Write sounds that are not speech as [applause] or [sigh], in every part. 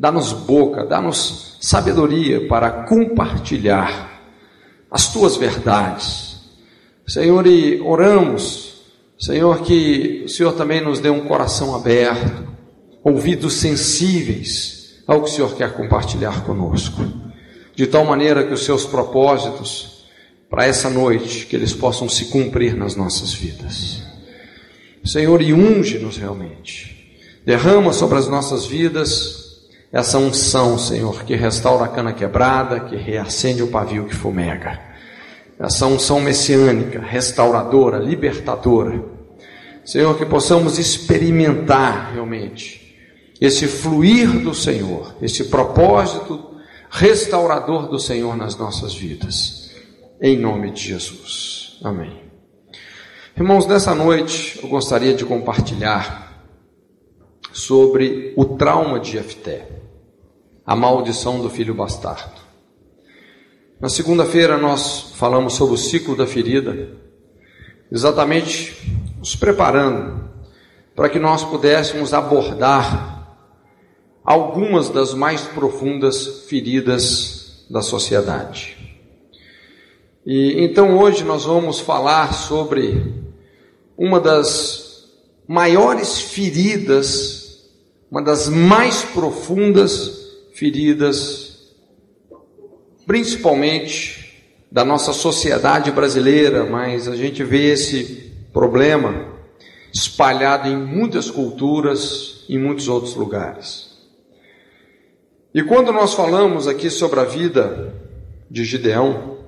dá-nos boca, dá-nos sabedoria para compartilhar as tuas verdades. Senhor, e oramos, Senhor, que o Senhor também nos dê um coração aberto, ouvidos sensíveis ao que o Senhor quer compartilhar conosco, de tal maneira que os seus propósitos para essa noite, que eles possam se cumprir nas nossas vidas. Senhor, e unge-nos realmente. Derrama sobre as nossas vidas essa unção, Senhor, que restaura a cana quebrada, que reacende o pavio que fumega. Essa unção messiânica, restauradora, libertadora. Senhor, que possamos experimentar realmente esse fluir do Senhor, esse propósito restaurador do Senhor nas nossas vidas. Em nome de Jesus. Amém. Irmãos, nessa noite eu gostaria de compartilhar sobre o trauma de Jefté, a maldição do filho bastardo. Na segunda-feira nós falamos sobre o ciclo da ferida, exatamente nos preparando para que nós pudéssemos abordar algumas das mais profundas feridas da sociedade. E então hoje nós vamos falar sobre uma das maiores feridas, uma das mais profundas feridas, principalmente da nossa sociedade brasileira, mas a gente vê esse problema espalhado em muitas culturas, em muitos outros lugares. E quando nós falamos aqui sobre a vida de Gideão,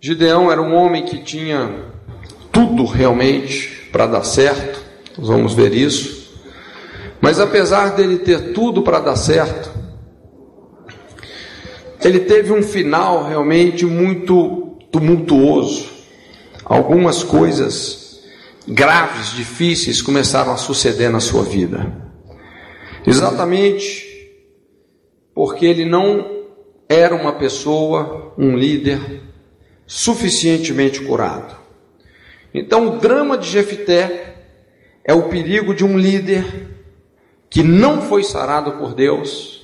Gideão era um homem que tinha tudo realmente para dar certo, nós vamos ver isso. Mas apesar dele ter tudo para dar certo, ele teve um final realmente muito tumultuoso. Algumas coisas graves, difíceis começaram a suceder na sua vida. Exatamente porque ele não era uma pessoa, um líder suficientemente curado. Então, o drama de Jefité é o perigo de um líder que não foi sarado por Deus.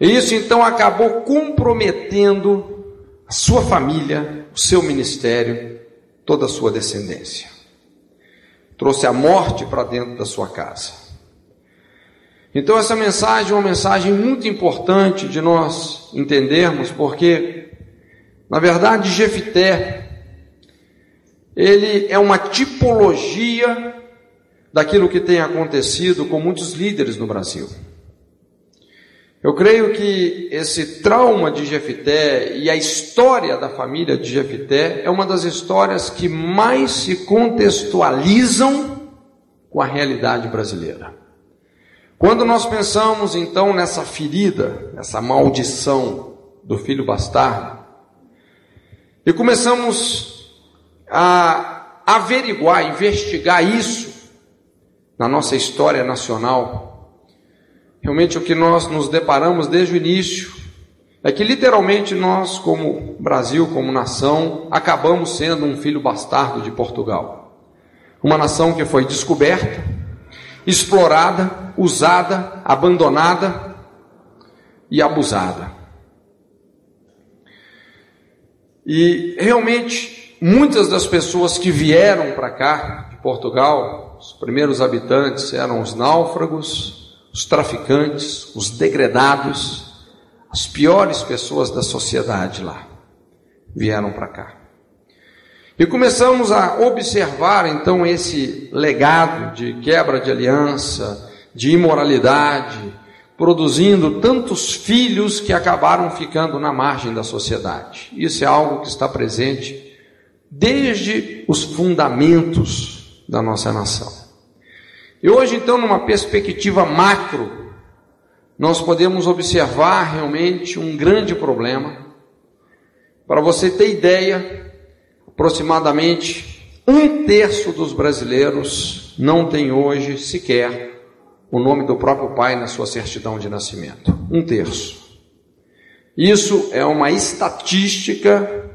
E isso então acabou comprometendo a sua família, o seu ministério, toda a sua descendência. Trouxe a morte para dentro da sua casa. Então essa mensagem é uma mensagem muito importante de nós entendermos, porque na verdade Jefité ele é uma tipologia daquilo que tem acontecido com muitos líderes no Brasil. Eu creio que esse trauma de Jefité e a história da família de Jefité é uma das histórias que mais se contextualizam com a realidade brasileira. Quando nós pensamos então nessa ferida, nessa maldição do filho bastardo, e começamos a averiguar, investigar isso na nossa história nacional. Realmente o que nós nos deparamos desde o início é que literalmente nós, como Brasil, como nação, acabamos sendo um filho bastardo de Portugal. Uma nação que foi descoberta, explorada, usada, abandonada e abusada. E realmente Muitas das pessoas que vieram para cá, de Portugal, os primeiros habitantes eram os náufragos, os traficantes, os degredados, as piores pessoas da sociedade lá vieram para cá. E começamos a observar então esse legado de quebra de aliança, de imoralidade, produzindo tantos filhos que acabaram ficando na margem da sociedade. Isso é algo que está presente desde os fundamentos da nossa nação. E hoje, então, numa perspectiva macro, nós podemos observar realmente um grande problema. Para você ter ideia, aproximadamente um terço dos brasileiros não tem hoje sequer o nome do próprio pai na sua certidão de nascimento. Um terço. Isso é uma estatística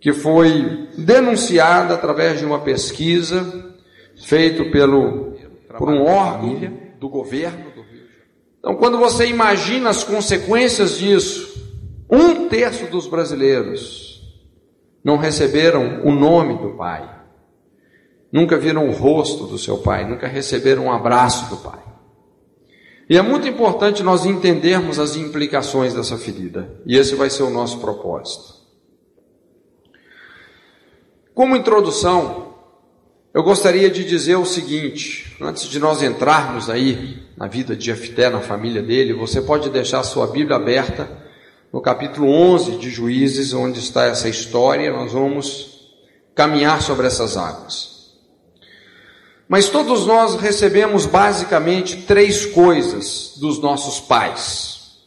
que foi denunciada através de uma pesquisa feita pelo por um órgão do governo Então, quando você imagina as consequências disso, um terço dos brasileiros não receberam o nome do pai, nunca viram o rosto do seu pai, nunca receberam um abraço do pai. E é muito importante nós entendermos as implicações dessa ferida, e esse vai ser o nosso propósito. Como introdução, eu gostaria de dizer o seguinte, antes de nós entrarmos aí na vida de Jefté, na família dele, você pode deixar sua Bíblia aberta no capítulo 11 de Juízes, onde está essa história, nós vamos caminhar sobre essas águas. Mas todos nós recebemos basicamente três coisas dos nossos pais: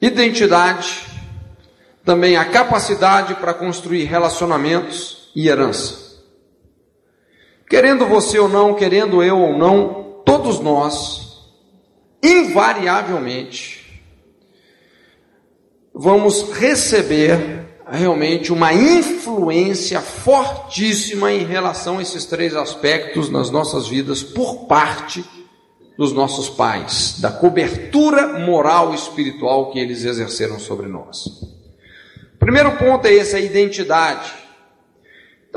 identidade, também a capacidade para construir relacionamentos e herança. Querendo você ou não, querendo eu ou não, todos nós, invariavelmente, vamos receber realmente uma influência fortíssima em relação a esses três aspectos nas nossas vidas por parte dos nossos pais, da cobertura moral e espiritual que eles exerceram sobre nós. O primeiro ponto é esse, a identidade.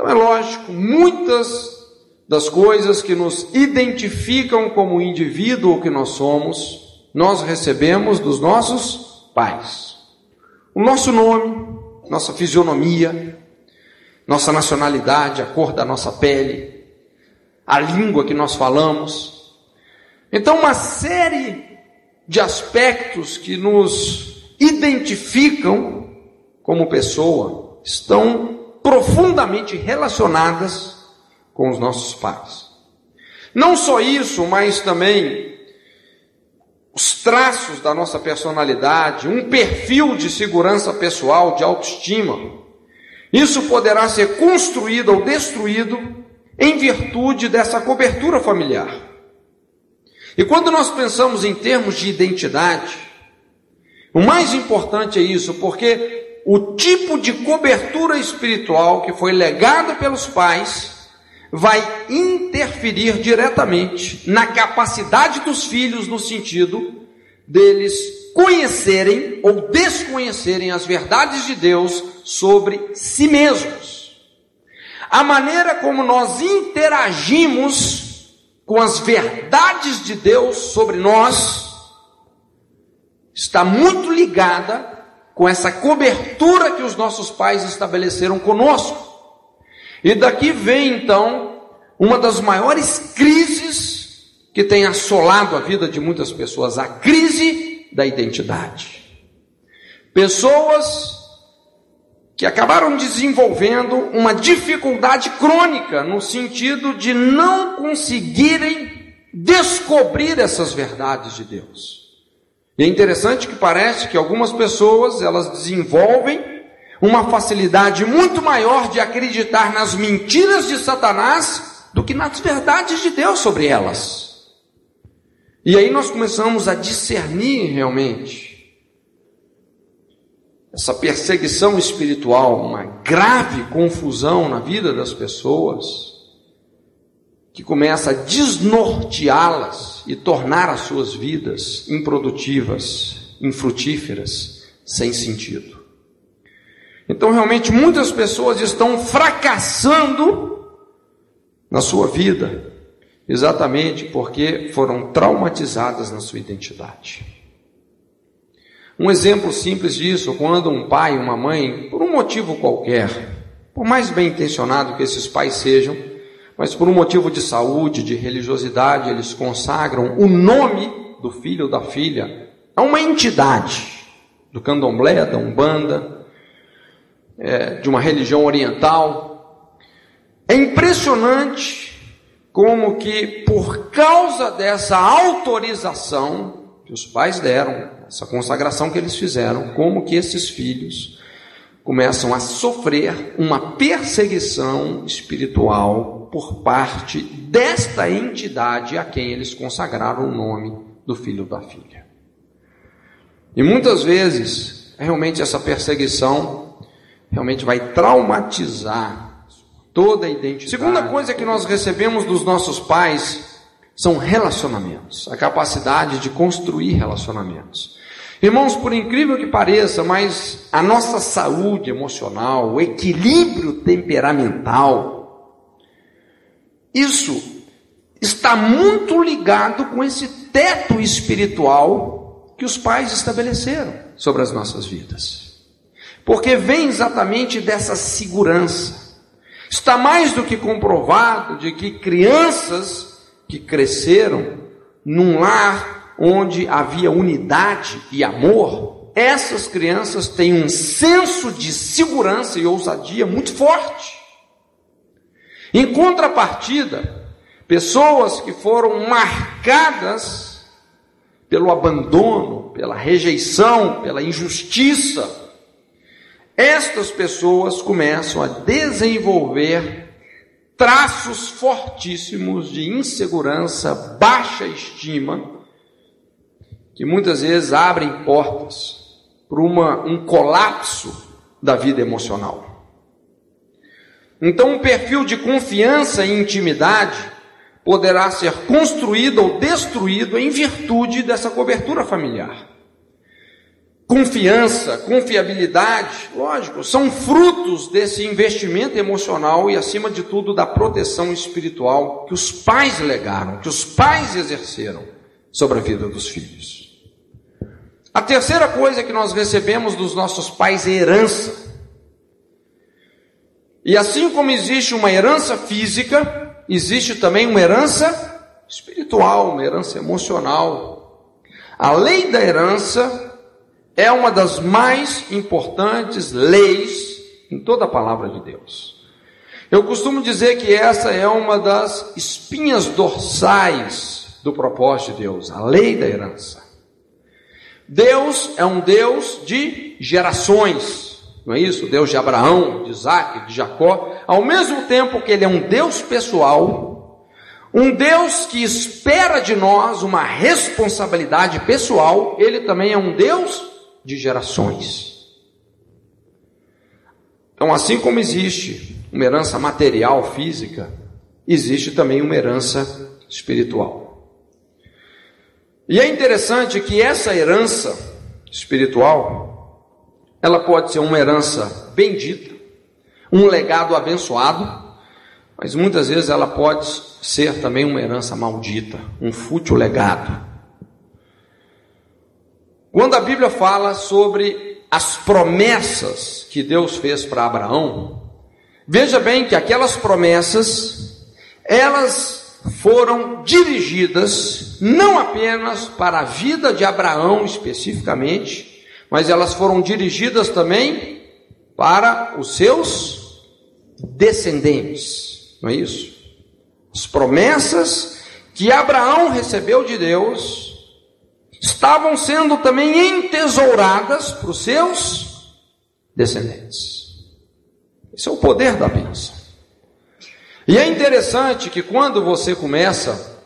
Então é lógico, muitas das coisas que nos identificam como indivíduo que nós somos, nós recebemos dos nossos pais. O nosso nome, nossa fisionomia, nossa nacionalidade, a cor da nossa pele, a língua que nós falamos. Então, uma série de aspectos que nos identificam como pessoa estão profundamente relacionadas com os nossos pais. Não só isso, mas também os traços da nossa personalidade, um perfil de segurança pessoal, de autoestima. Isso poderá ser construído ou destruído em virtude dessa cobertura familiar. E quando nós pensamos em termos de identidade, o mais importante é isso, porque o tipo de cobertura espiritual que foi legado pelos pais vai interferir diretamente na capacidade dos filhos, no sentido deles conhecerem ou desconhecerem as verdades de Deus sobre si mesmos. A maneira como nós interagimos com as verdades de Deus sobre nós está muito ligada com essa cobertura que os nossos pais estabeleceram conosco. E daqui vem então uma das maiores crises que tem assolado a vida de muitas pessoas, a crise da identidade. Pessoas que acabaram desenvolvendo uma dificuldade crônica no sentido de não conseguirem descobrir essas verdades de Deus. E é interessante que parece que algumas pessoas elas desenvolvem uma facilidade muito maior de acreditar nas mentiras de Satanás do que nas verdades de Deus sobre elas. E aí nós começamos a discernir realmente essa perseguição espiritual, uma grave confusão na vida das pessoas, que começa a desnorteá-las e tornar as suas vidas improdutivas, infrutíferas, sem sentido. Então, realmente, muitas pessoas estão fracassando na sua vida, exatamente porque foram traumatizadas na sua identidade. Um exemplo simples disso, quando um pai, uma mãe, por um motivo qualquer, por mais bem intencionado que esses pais sejam, mas por um motivo de saúde, de religiosidade, eles consagram o nome do filho ou da filha a uma entidade do candomblé, da umbanda, é, de uma religião oriental. É impressionante como que por causa dessa autorização que os pais deram, essa consagração que eles fizeram, como que esses filhos começam a sofrer uma perseguição espiritual por parte desta entidade a quem eles consagraram o nome do filho da filha. E muitas vezes, realmente essa perseguição realmente vai traumatizar toda a identidade. Segunda coisa que nós recebemos dos nossos pais são relacionamentos, a capacidade de construir relacionamentos. Irmãos, por incrível que pareça, mas a nossa saúde emocional, o equilíbrio temperamental, isso está muito ligado com esse teto espiritual que os pais estabeleceram sobre as nossas vidas. Porque vem exatamente dessa segurança. Está mais do que comprovado de que crianças que cresceram num lar onde havia unidade e amor, essas crianças têm um senso de segurança e ousadia muito forte. Em contrapartida, pessoas que foram marcadas pelo abandono, pela rejeição, pela injustiça, estas pessoas começam a desenvolver traços fortíssimos de insegurança, baixa estima que muitas vezes abrem portas para um colapso da vida emocional. Então, um perfil de confiança e intimidade poderá ser construído ou destruído em virtude dessa cobertura familiar. Confiança, confiabilidade, lógico, são frutos desse investimento emocional e, acima de tudo, da proteção espiritual que os pais legaram, que os pais exerceram sobre a vida dos filhos. A terceira coisa que nós recebemos dos nossos pais é herança. E assim como existe uma herança física, existe também uma herança espiritual, uma herança emocional. A lei da herança é uma das mais importantes leis em toda a palavra de Deus. Eu costumo dizer que essa é uma das espinhas dorsais do propósito de Deus, a lei da herança. Deus é um Deus de gerações, não é isso? Deus de Abraão, de Isaac, de Jacó, ao mesmo tempo que Ele é um Deus pessoal, um Deus que espera de nós uma responsabilidade pessoal, Ele também é um Deus de gerações. Então, assim como existe uma herança material, física, existe também uma herança espiritual. E é interessante que essa herança espiritual, ela pode ser uma herança bendita, um legado abençoado, mas muitas vezes ela pode ser também uma herança maldita, um fútil legado. Quando a Bíblia fala sobre as promessas que Deus fez para Abraão, veja bem que aquelas promessas, elas foram dirigidas não apenas para a vida de Abraão especificamente, mas elas foram dirigidas também para os seus descendentes, não é isso? As promessas que Abraão recebeu de Deus estavam sendo também entesouradas para os seus descendentes. Esse é o poder da bênção. E é interessante que quando você começa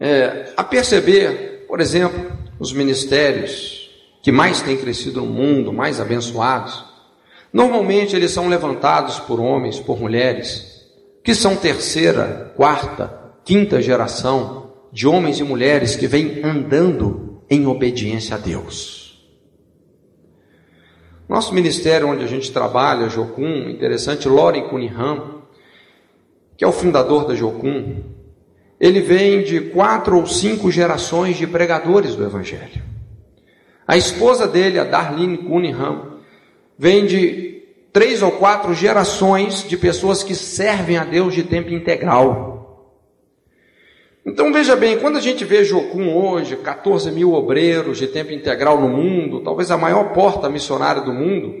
é, a perceber, por exemplo, os ministérios que mais têm crescido no mundo, mais abençoados, normalmente eles são levantados por homens, por mulheres, que são terceira, quarta, quinta geração de homens e mulheres que vêm andando em obediência a Deus. Nosso ministério onde a gente trabalha, Jocum, interessante, Loren Cunningham, que é o fundador da Jocum, ele vem de quatro ou cinco gerações de pregadores do Evangelho. A esposa dele, a Darlene Cunningham, vem de três ou quatro gerações de pessoas que servem a Deus de tempo integral. Então veja bem, quando a gente vê Jocum hoje, 14 mil obreiros de tempo integral no mundo, talvez a maior porta missionária do mundo,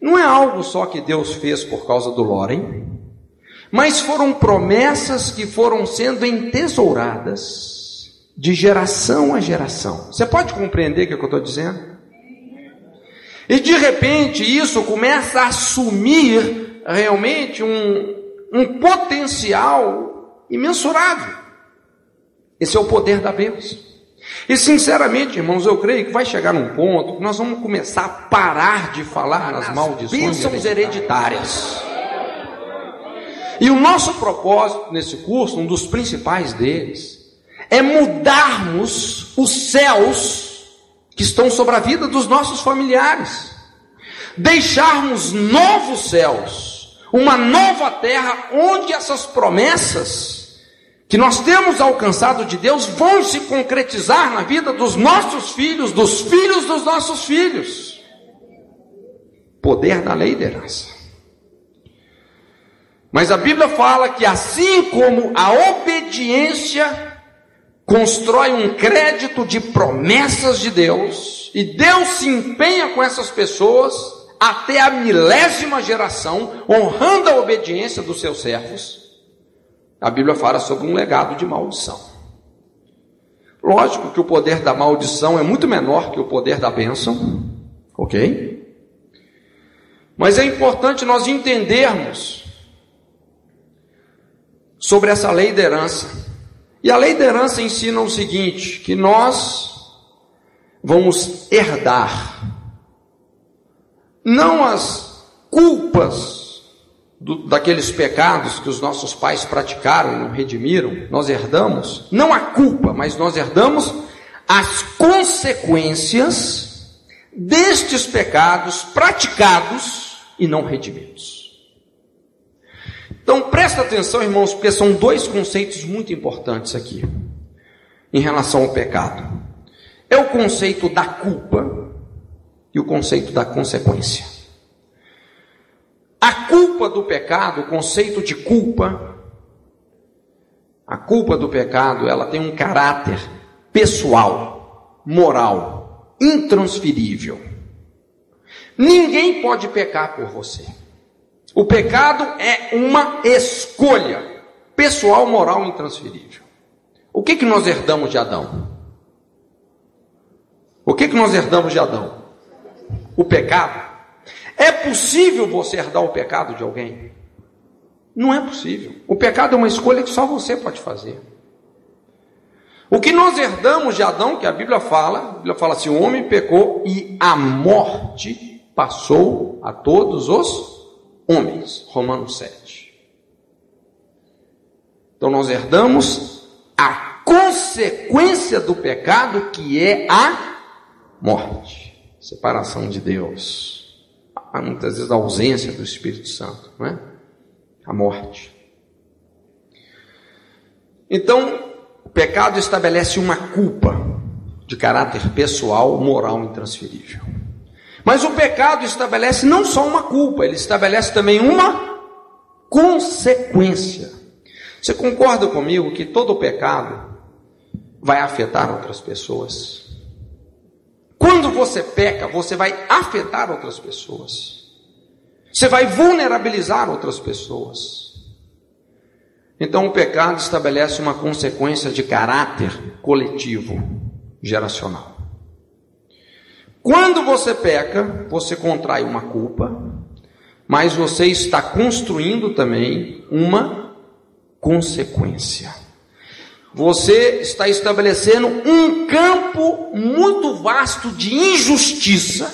não é algo só que Deus fez por causa do Loren, mas foram promessas que foram sendo entesouradas de geração a geração. Você pode compreender o que eu estou dizendo? E de repente isso começa a assumir realmente um, um potencial imensurável. Esse é o poder da bênção. E sinceramente, irmãos, eu creio que vai chegar num ponto que nós vamos começar a parar de falar nas maldições bênçãos hereditárias. E o nosso propósito nesse curso, um dos principais deles, é mudarmos os céus que estão sobre a vida dos nossos familiares. Deixarmos novos céus, uma nova terra onde essas promessas que nós temos alcançado de Deus vão se concretizar na vida dos nossos filhos, dos filhos dos nossos filhos. Poder da lei da herança. Mas a Bíblia fala que assim como a obediência constrói um crédito de promessas de Deus, e Deus se empenha com essas pessoas até a milésima geração, honrando a obediência dos seus servos, a Bíblia fala sobre um legado de maldição. Lógico que o poder da maldição é muito menor que o poder da bênção, ok? Mas é importante nós entendermos sobre essa lei da herança. E a lei da herança ensina o seguinte: que nós vamos herdar não as culpas do, daqueles pecados que os nossos pais praticaram e não redimiram, nós herdamos não a culpa, mas nós herdamos as consequências destes pecados praticados e não redimidos. Então presta atenção, irmãos, porque são dois conceitos muito importantes aqui em relação ao pecado. É o conceito da culpa e o conceito da consequência. A culpa do pecado, o conceito de culpa, a culpa do pecado, ela tem um caráter pessoal, moral, intransferível. Ninguém pode pecar por você. O pecado é uma escolha pessoal, moral, intransferível. O que que nós herdamos de Adão? O que que nós herdamos de Adão? O pecado. É possível você herdar o pecado de alguém? Não é possível. O pecado é uma escolha que só você pode fazer. O que nós herdamos de Adão, que a Bíblia fala, a Bíblia fala assim: o homem pecou e a morte passou a todos os homens. Romanos 7. Então nós herdamos a consequência do pecado, que é a morte separação de Deus muitas vezes a ausência do Espírito Santo, não é? A morte. Então, o pecado estabelece uma culpa de caráter pessoal, moral intransferível. Mas o pecado estabelece não só uma culpa, ele estabelece também uma consequência. Você concorda comigo que todo pecado vai afetar outras pessoas? Quando você peca, você vai afetar outras pessoas. Você vai vulnerabilizar outras pessoas. Então o pecado estabelece uma consequência de caráter coletivo, geracional. Quando você peca, você contrai uma culpa, mas você está construindo também uma consequência você está estabelecendo um campo muito vasto de injustiça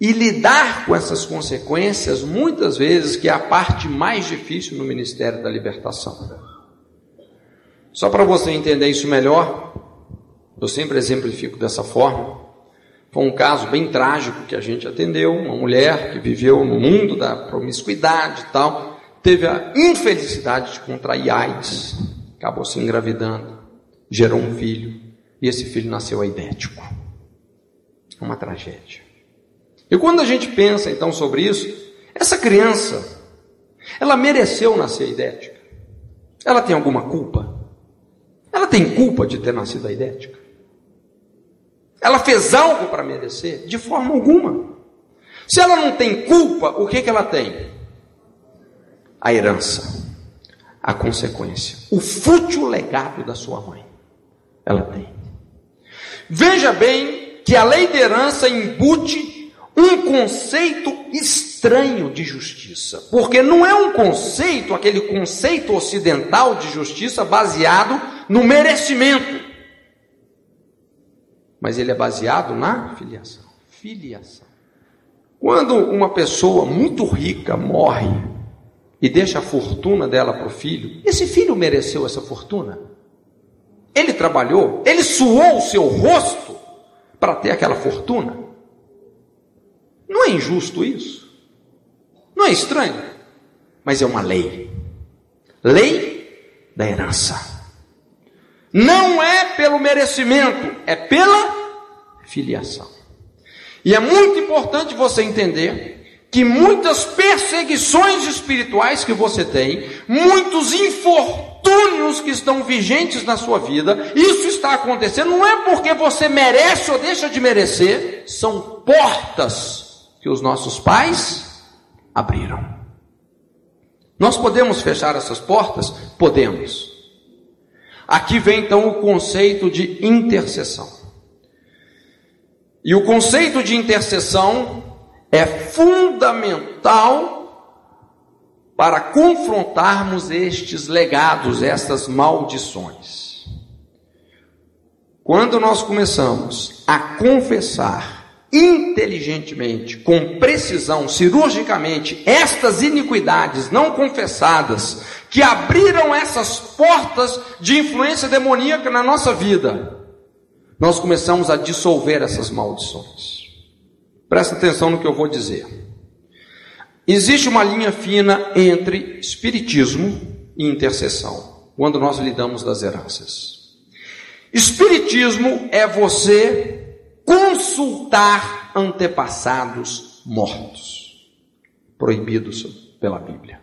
e lidar com essas consequências, muitas vezes, que é a parte mais difícil no ministério da libertação. Só para você entender isso melhor, eu sempre exemplifico dessa forma. Foi um caso bem trágico que a gente atendeu, uma mulher que viveu no mundo da promiscuidade e tal, teve a infelicidade de contrair AIDS acabou se engravidando, gerou um filho, e esse filho nasceu aidético. É uma tragédia. E quando a gente pensa então sobre isso, essa criança, ela mereceu nascer idética? Ela tem alguma culpa? Ela tem culpa de ter nascido idética? Ela fez algo para merecer? De forma alguma. Se ela não tem culpa, o que, que ela tem? A herança a consequência. O fútil legado da sua mãe. Ela tem. Veja bem que a lei de herança embute um conceito estranho de justiça, porque não é um conceito, aquele conceito ocidental de justiça baseado no merecimento, mas ele é baseado na filiação. Filiação. Quando uma pessoa muito rica morre, e deixa a fortuna dela para o filho, esse filho mereceu essa fortuna? Ele trabalhou, ele suou o seu rosto para ter aquela fortuna? Não é injusto isso? Não é estranho? Mas é uma lei. Lei da herança. Não é pelo merecimento, é pela filiação. E é muito importante você entender que muitas perseguições espirituais que você tem, muitos infortúnios que estão vigentes na sua vida, isso está acontecendo não é porque você merece ou deixa de merecer, são portas que os nossos pais abriram. Nós podemos fechar essas portas? Podemos. Aqui vem então o conceito de intercessão. E o conceito de intercessão é fundamental para confrontarmos estes legados, estas maldições. Quando nós começamos a confessar inteligentemente, com precisão, cirurgicamente, estas iniquidades não confessadas, que abriram essas portas de influência demoníaca na nossa vida, nós começamos a dissolver essas maldições. Presta atenção no que eu vou dizer. Existe uma linha fina entre espiritismo e intercessão, quando nós lidamos das heranças. Espiritismo é você consultar antepassados mortos, proibidos pela Bíblia.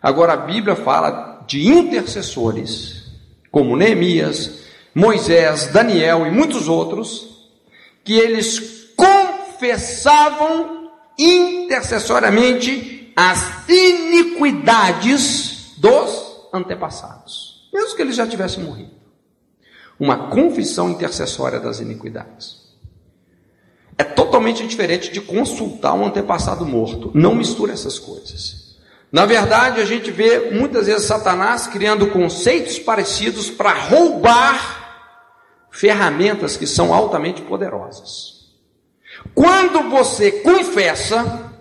Agora a Bíblia fala de intercessores, como Neemias, Moisés, Daniel e muitos outros, que eles confessavam intercessoriamente as iniquidades dos antepassados, mesmo que eles já tivessem morrido. Uma confissão intercessória das iniquidades. É totalmente diferente de consultar um antepassado morto. Não misture essas coisas. Na verdade, a gente vê muitas vezes Satanás criando conceitos parecidos para roubar ferramentas que são altamente poderosas. Quando você confessa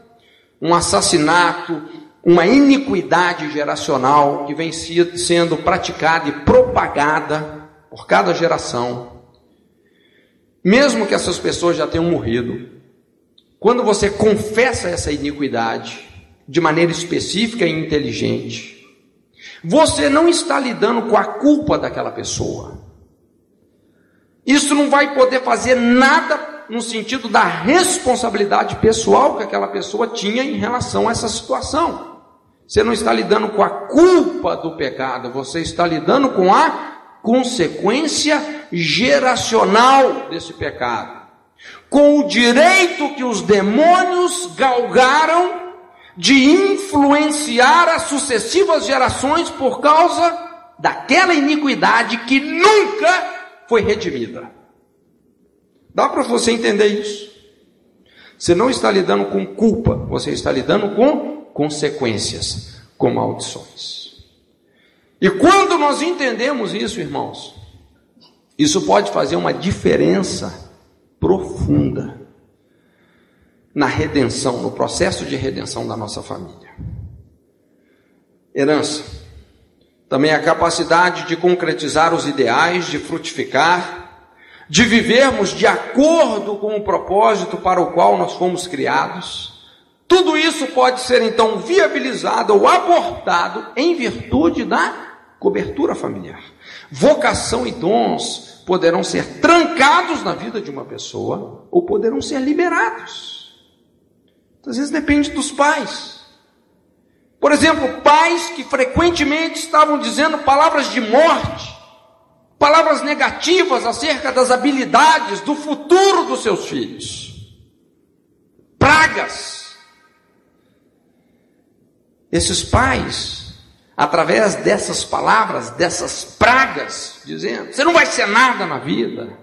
um assassinato, uma iniquidade geracional que vem sendo praticada e propagada por cada geração, mesmo que essas pessoas já tenham morrido, quando você confessa essa iniquidade de maneira específica e inteligente, você não está lidando com a culpa daquela pessoa. Isso não vai poder fazer nada no sentido da responsabilidade pessoal que aquela pessoa tinha em relação a essa situação. Você não está lidando com a culpa do pecado, você está lidando com a consequência geracional desse pecado. Com o direito que os demônios galgaram de influenciar as sucessivas gerações por causa daquela iniquidade que nunca foi redimida. Dá para você entender isso? Você não está lidando com culpa, você está lidando com consequências, com maldições. E quando nós entendemos isso, irmãos, isso pode fazer uma diferença profunda na redenção, no processo de redenção da nossa família. Herança. Também a capacidade de concretizar os ideais, de frutificar, de vivermos de acordo com o propósito para o qual nós fomos criados, tudo isso pode ser então viabilizado ou abortado em virtude da cobertura familiar. Vocação e dons poderão ser trancados na vida de uma pessoa ou poderão ser liberados. Às vezes depende dos pais. Por exemplo, pais que frequentemente estavam dizendo palavras de morte palavras negativas acerca das habilidades, do futuro dos seus filhos. Pragas. Esses pais, através dessas palavras, dessas pragas, dizendo: você não vai ser nada na vida,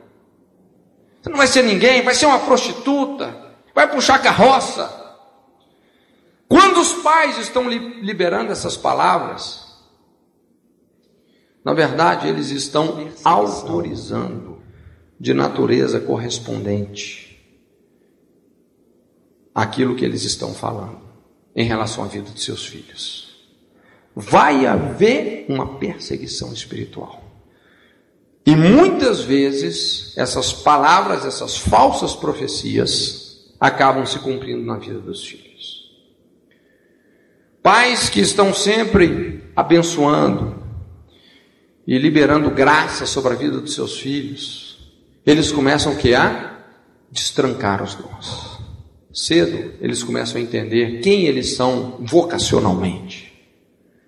você não vai ser ninguém, vai ser uma prostituta, vai puxar carroça. Quando os pais estão liberando essas palavras, na verdade, eles estão autorizando de natureza correspondente aquilo que eles estão falando. em relação à vida de seus filhos. Vai haver uma perseguição espiritual. E muitas vezes essas palavras, essas falsas profecias acabam se cumprindo na vida dos filhos. Pais que estão sempre abençoando e liberando graça sobre a vida dos seus filhos, eles começam que a destrancar os nós. Cedo eles começam a entender quem eles são vocacionalmente.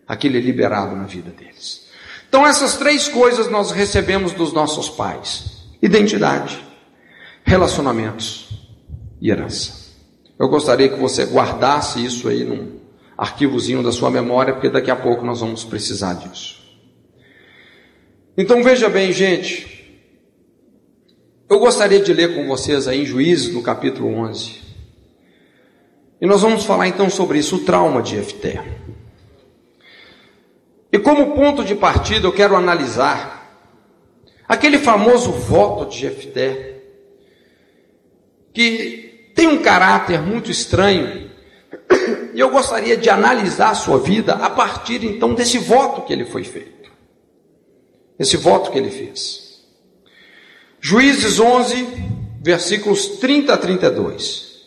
Aquele é liberado na vida deles. Então essas três coisas nós recebemos dos nossos pais: identidade, relacionamentos e herança. Eu gostaria que você guardasse isso aí num arquivozinho da sua memória, porque daqui a pouco nós vamos precisar disso. Então veja bem, gente, eu gostaria de ler com vocês aí em Juízes, no capítulo 11. E nós vamos falar então sobre isso, o trauma de Efté. E como ponto de partida eu quero analisar aquele famoso voto de Efté, que tem um caráter muito estranho, e eu gostaria de analisar a sua vida a partir então desse voto que ele foi feito. Esse voto que ele fez. Juízes 11, versículos 30 a 32.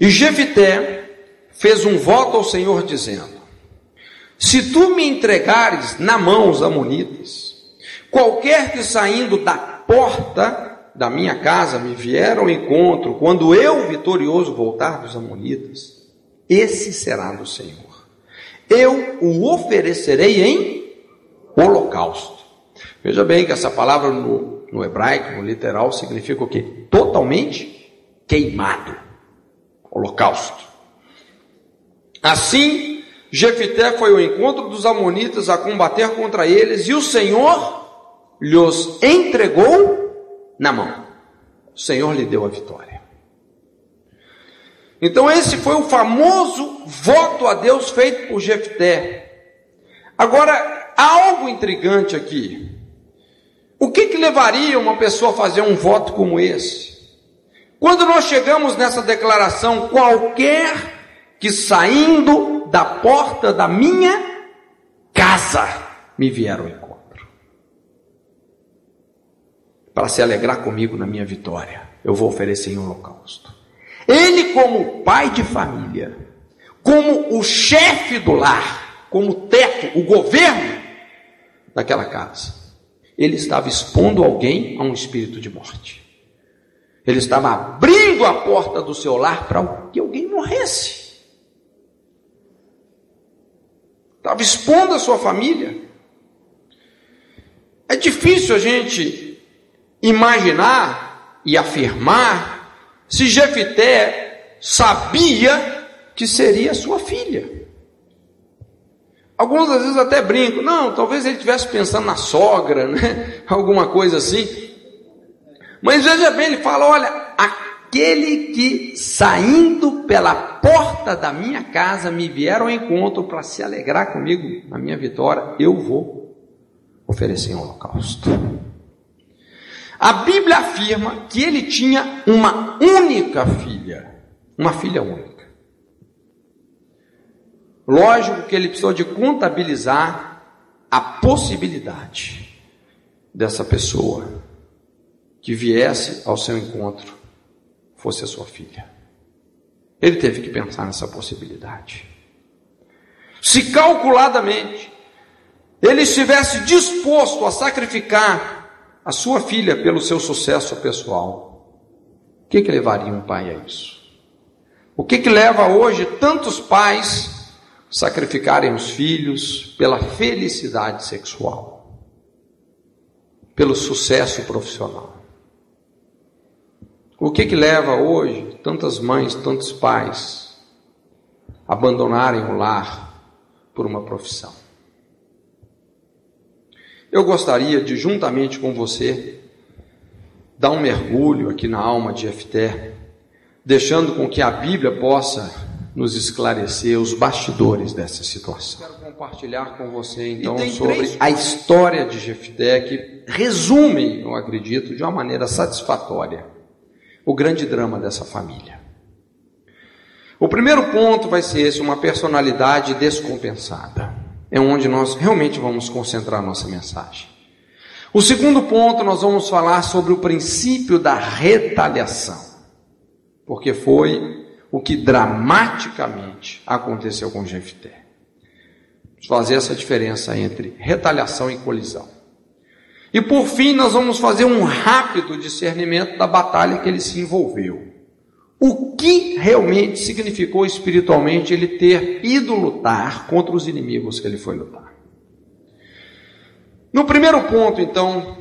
E Jefité fez um voto ao Senhor dizendo: Se tu me entregares na mão os amonitas, qualquer que saindo da porta da minha casa me vier ao encontro, quando eu vitorioso voltar dos amonitas, esse será do Senhor. Eu o oferecerei em holocausto. Veja bem que essa palavra no, no hebraico, no literal, significa o quê? Totalmente queimado. Holocausto. Assim, Jefité foi ao encontro dos amonitas a combater contra eles, e o Senhor lhes entregou na mão. O Senhor lhe deu a vitória. Então esse foi o famoso voto a Deus feito por Jefté. Agora, há algo intrigante aqui. O que, que levaria uma pessoa a fazer um voto como esse? Quando nós chegamos nessa declaração, qualquer que saindo da porta da minha casa me vier ao encontro, para se alegrar comigo na minha vitória, eu vou oferecer em holocausto. Ele, como pai de família, como o chefe do lar, como teto, o governo, daquela casa. Ele estava expondo alguém a um espírito de morte. Ele estava abrindo a porta do seu lar para que alguém morresse. Estava expondo a sua família. É difícil a gente imaginar e afirmar se Jefité sabia que seria sua filha. Alguns às vezes até brincam, não, talvez ele estivesse pensando na sogra, né? [laughs] alguma coisa assim. Mas veja bem, ele fala: olha, aquele que saindo pela porta da minha casa me vier ao encontro para se alegrar comigo na minha vitória, eu vou oferecer um holocausto. A Bíblia afirma que ele tinha uma única filha, uma filha única. Lógico que ele precisou de contabilizar a possibilidade dessa pessoa que viesse ao seu encontro fosse a sua filha. Ele teve que pensar nessa possibilidade. Se calculadamente ele estivesse disposto a sacrificar a sua filha pelo seu sucesso pessoal, o que, que levaria um pai a isso? O que, que leva hoje tantos pais sacrificarem os filhos pela felicidade sexual, pelo sucesso profissional. O que que leva hoje tantas mães, tantos pais a abandonarem o lar por uma profissão? Eu gostaria de, juntamente com você, dar um mergulho aqui na alma de Efté, deixando com que a Bíblia possa nos esclarecer os bastidores dessa situação. Quero compartilhar com você então sobre três... a história de Jefté que resume, eu acredito, de uma maneira satisfatória o grande drama dessa família. O primeiro ponto vai ser esse, uma personalidade descompensada. É onde nós realmente vamos concentrar nossa mensagem. O segundo ponto, nós vamos falar sobre o princípio da retaliação, porque foi o que dramaticamente aconteceu com Jefté. Vamos fazer essa diferença entre retaliação e colisão. E por fim, nós vamos fazer um rápido discernimento da batalha que ele se envolveu. O que realmente significou espiritualmente ele ter ido lutar contra os inimigos que ele foi lutar? No primeiro ponto, então,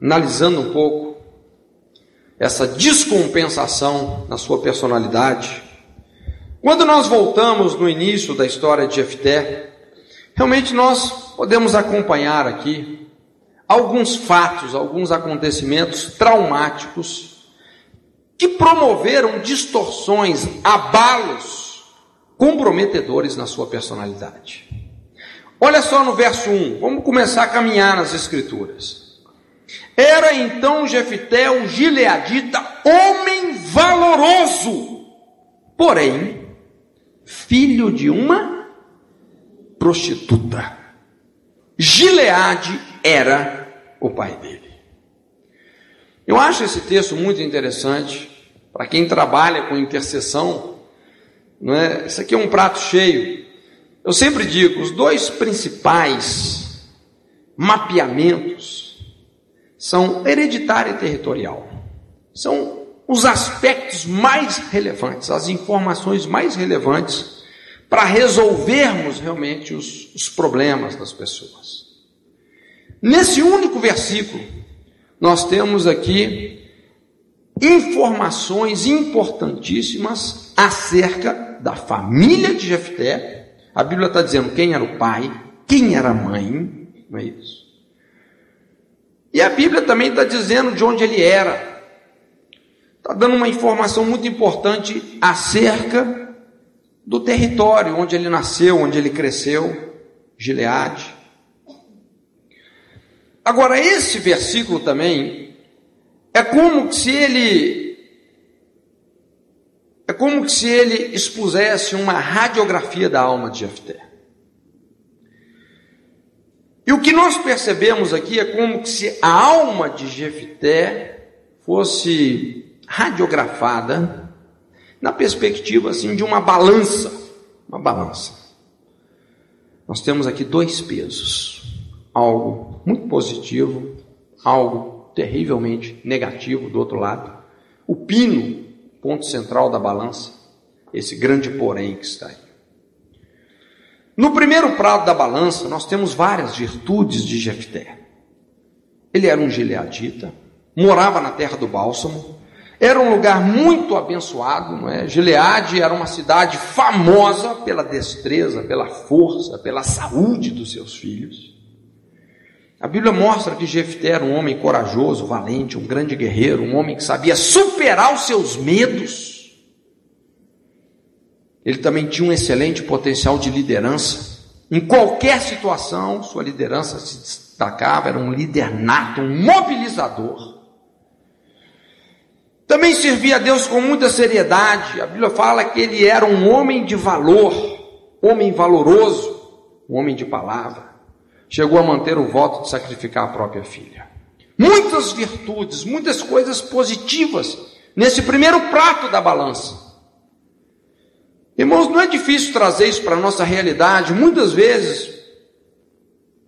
analisando um pouco essa descompensação na sua personalidade, quando nós voltamos no início da história de Jefté, realmente nós podemos acompanhar aqui alguns fatos, alguns acontecimentos traumáticos que promoveram distorções, abalos comprometedores na sua personalidade. Olha só no verso 1, vamos começar a caminhar nas escrituras. Era então Jefité o gileadita, homem valoroso, porém, filho de uma prostituta. Gileade era o pai dele. Eu acho esse texto muito interessante para quem trabalha com intercessão. Não é? Isso aqui é um prato cheio. Eu sempre digo, os dois principais mapeamentos são hereditário e territorial. São os aspectos mais relevantes, as informações mais relevantes para resolvermos realmente os, os problemas das pessoas. Nesse único versículo, nós temos aqui informações importantíssimas acerca da família de Jefté. A Bíblia está dizendo quem era o pai, quem era a mãe, não é isso? E a Bíblia também está dizendo de onde ele era. Está dando uma informação muito importante acerca do território onde ele nasceu, onde ele cresceu, Gileade. Agora, esse versículo também é como se ele é como se ele expusesse uma radiografia da alma de Jefté. E o que nós percebemos aqui é como se a alma de Jefté fosse radiografada na perspectiva assim de uma balança, uma balança. Nós temos aqui dois pesos algo muito positivo, algo terrivelmente negativo do outro lado. O pino, ponto central da balança, esse grande porém que está aí. No primeiro prato da balança, nós temos várias virtudes de Jefté. Ele era um gileadita, morava na terra do bálsamo, era um lugar muito abençoado, não é? Gileade era uma cidade famosa pela destreza, pela força, pela saúde dos seus filhos. A Bíblia mostra que Jefté era um homem corajoso, valente, um grande guerreiro, um homem que sabia superar os seus medos. Ele também tinha um excelente potencial de liderança. Em qualquer situação, sua liderança se destacava, era um líder nato, um mobilizador. Também servia a Deus com muita seriedade. A Bíblia fala que ele era um homem de valor, homem valoroso, um homem de palavra chegou a manter o voto de sacrificar a própria filha. Muitas virtudes, muitas coisas positivas nesse primeiro prato da balança. Irmãos, não é difícil trazer isso para a nossa realidade. Muitas vezes,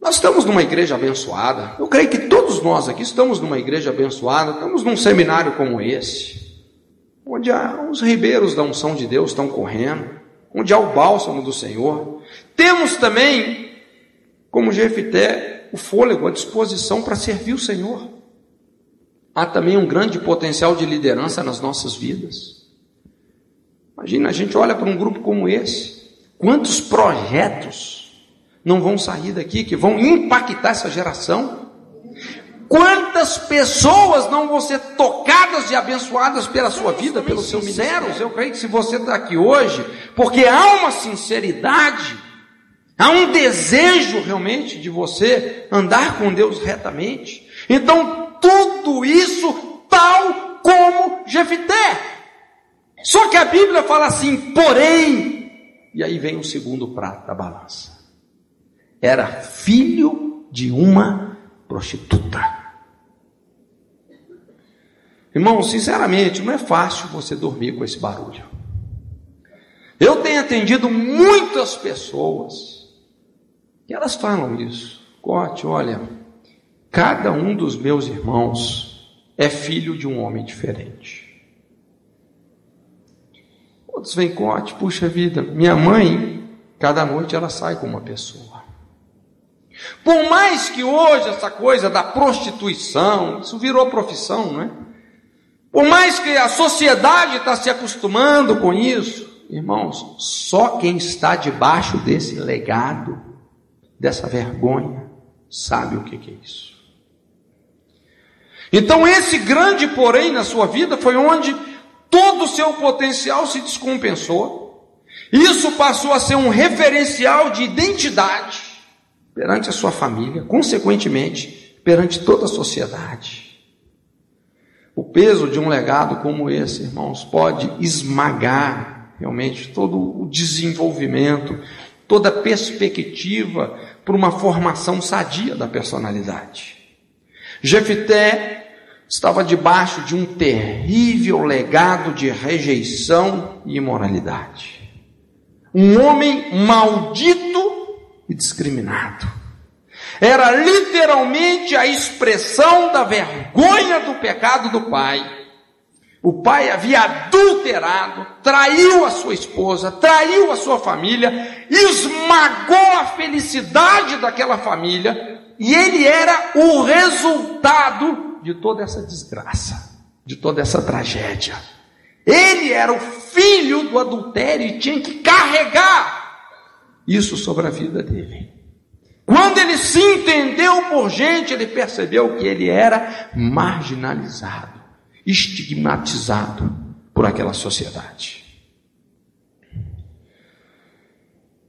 nós estamos numa igreja abençoada. Eu creio que todos nós aqui estamos numa igreja abençoada. Estamos num seminário como esse, onde os ribeiros da unção de Deus estão correndo, onde há o bálsamo do Senhor. Temos também como Jefité, o fôlego, a disposição para servir o Senhor. Há também um grande potencial de liderança nas nossas vidas. Imagina, a gente olha para um grupo como esse, quantos projetos não vão sair daqui que vão impactar essa geração? Quantas pessoas não vão ser tocadas e abençoadas pela sua vida, pelos seus sinceros? Eu creio que se você está aqui hoje, porque há uma sinceridade Há um desejo realmente de você andar com Deus retamente. Então, tudo isso, tal como Jefité. Só que a Bíblia fala assim, porém, e aí vem o segundo prato da balança. Era filho de uma prostituta. Irmão, sinceramente, não é fácil você dormir com esse barulho. Eu tenho atendido muitas pessoas que elas falam isso. Corte, olha, cada um dos meus irmãos é filho de um homem diferente. Outros vêm corte, puxa vida, minha mãe, cada noite ela sai com uma pessoa. Por mais que hoje essa coisa da prostituição, isso virou profissão, não é? Por mais que a sociedade está se acostumando com isso, irmãos, só quem está debaixo desse legado, dessa vergonha, sabe o que é isso. Então, esse grande porém na sua vida foi onde todo o seu potencial se descompensou. Isso passou a ser um referencial de identidade perante a sua família, consequentemente, perante toda a sociedade. O peso de um legado como esse, irmãos, pode esmagar realmente todo o desenvolvimento, toda perspectiva para uma formação sadia da personalidade. Jefité estava debaixo de um terrível legado de rejeição e imoralidade. Um homem maldito e discriminado. Era literalmente a expressão da vergonha do pecado do pai. O pai havia adulterado, traiu a sua esposa, traiu a sua família, esmagou a felicidade daquela família, e ele era o resultado de toda essa desgraça, de toda essa tragédia. Ele era o filho do adultério e tinha que carregar isso sobre a vida dele. Quando ele se entendeu por gente, ele percebeu que ele era marginalizado, estigmatizado por aquela sociedade.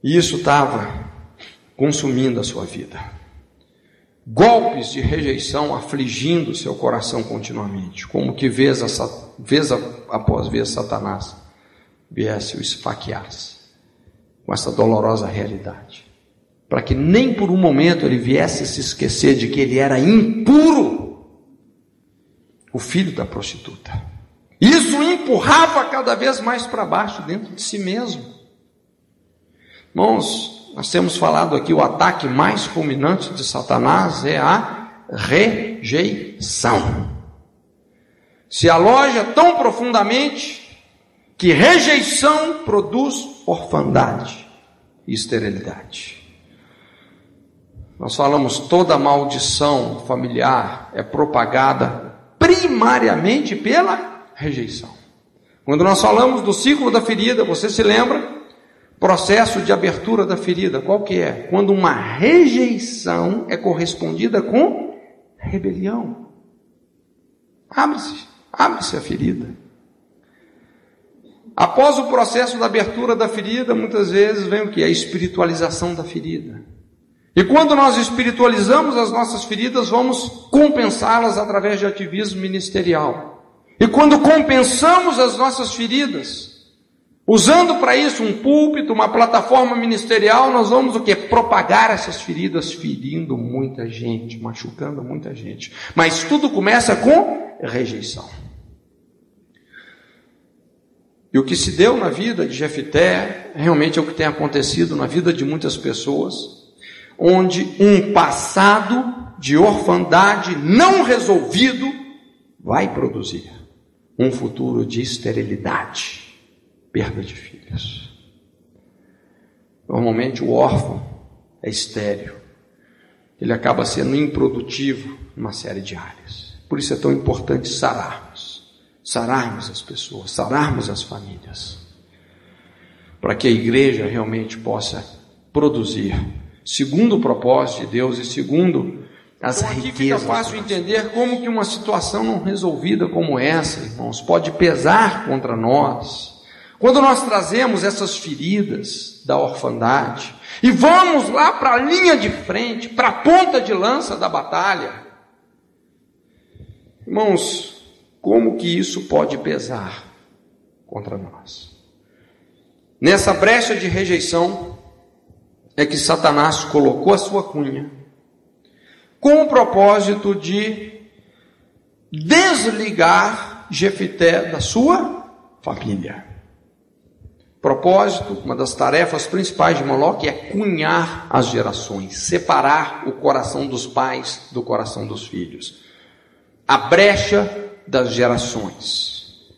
E isso estava consumindo a sua vida. Golpes de rejeição afligindo seu coração continuamente, como que vez, a, vez após vez Satanás viesse o esfaquear com essa dolorosa realidade para que nem por um momento ele viesse a se esquecer de que ele era impuro, o filho da prostituta. Isso empurrava cada vez mais para baixo, dentro de si mesmo. Irmãos, nós temos falado aqui, o ataque mais fulminante de Satanás é a rejeição. Se aloja tão profundamente que rejeição produz orfandade e esterilidade. Nós falamos toda maldição familiar é propagada primariamente pela rejeição. Quando nós falamos do ciclo da ferida, você se lembra? Processo de abertura da ferida, qual que é? Quando uma rejeição é correspondida com rebelião. Abre-se, abre-se a ferida. Após o processo da abertura da ferida, muitas vezes vem o que? A espiritualização da ferida. E quando nós espiritualizamos as nossas feridas, vamos compensá-las através de ativismo ministerial. E quando compensamos as nossas feridas, usando para isso um púlpito, uma plataforma ministerial, nós vamos o que? Propagar essas feridas, ferindo muita gente, machucando muita gente. Mas tudo começa com rejeição. E o que se deu na vida de Jefité, realmente é o que tem acontecido na vida de muitas pessoas onde um passado de orfandade não resolvido vai produzir um futuro de esterilidade, perda de filhos. Normalmente o órfão é estéril, ele acaba sendo improdutivo numa série de áreas. Por isso é tão importante sararmos, sararmos as pessoas, sararmos as famílias, para que a igreja realmente possa produzir segundo o propósito de Deus e segundo as então, aqui riquezas. Fica fácil entender como que uma situação não resolvida como essa, irmãos, pode pesar contra nós. Quando nós trazemos essas feridas da orfandade e vamos lá para a linha de frente, para a ponta de lança da batalha. Irmãos, como que isso pode pesar contra nós. Nessa brecha de rejeição é que Satanás colocou a sua cunha com o propósito de desligar Jefité da sua família. Propósito, uma das tarefas principais de Moloque é cunhar as gerações, separar o coração dos pais do coração dos filhos. A brecha das gerações.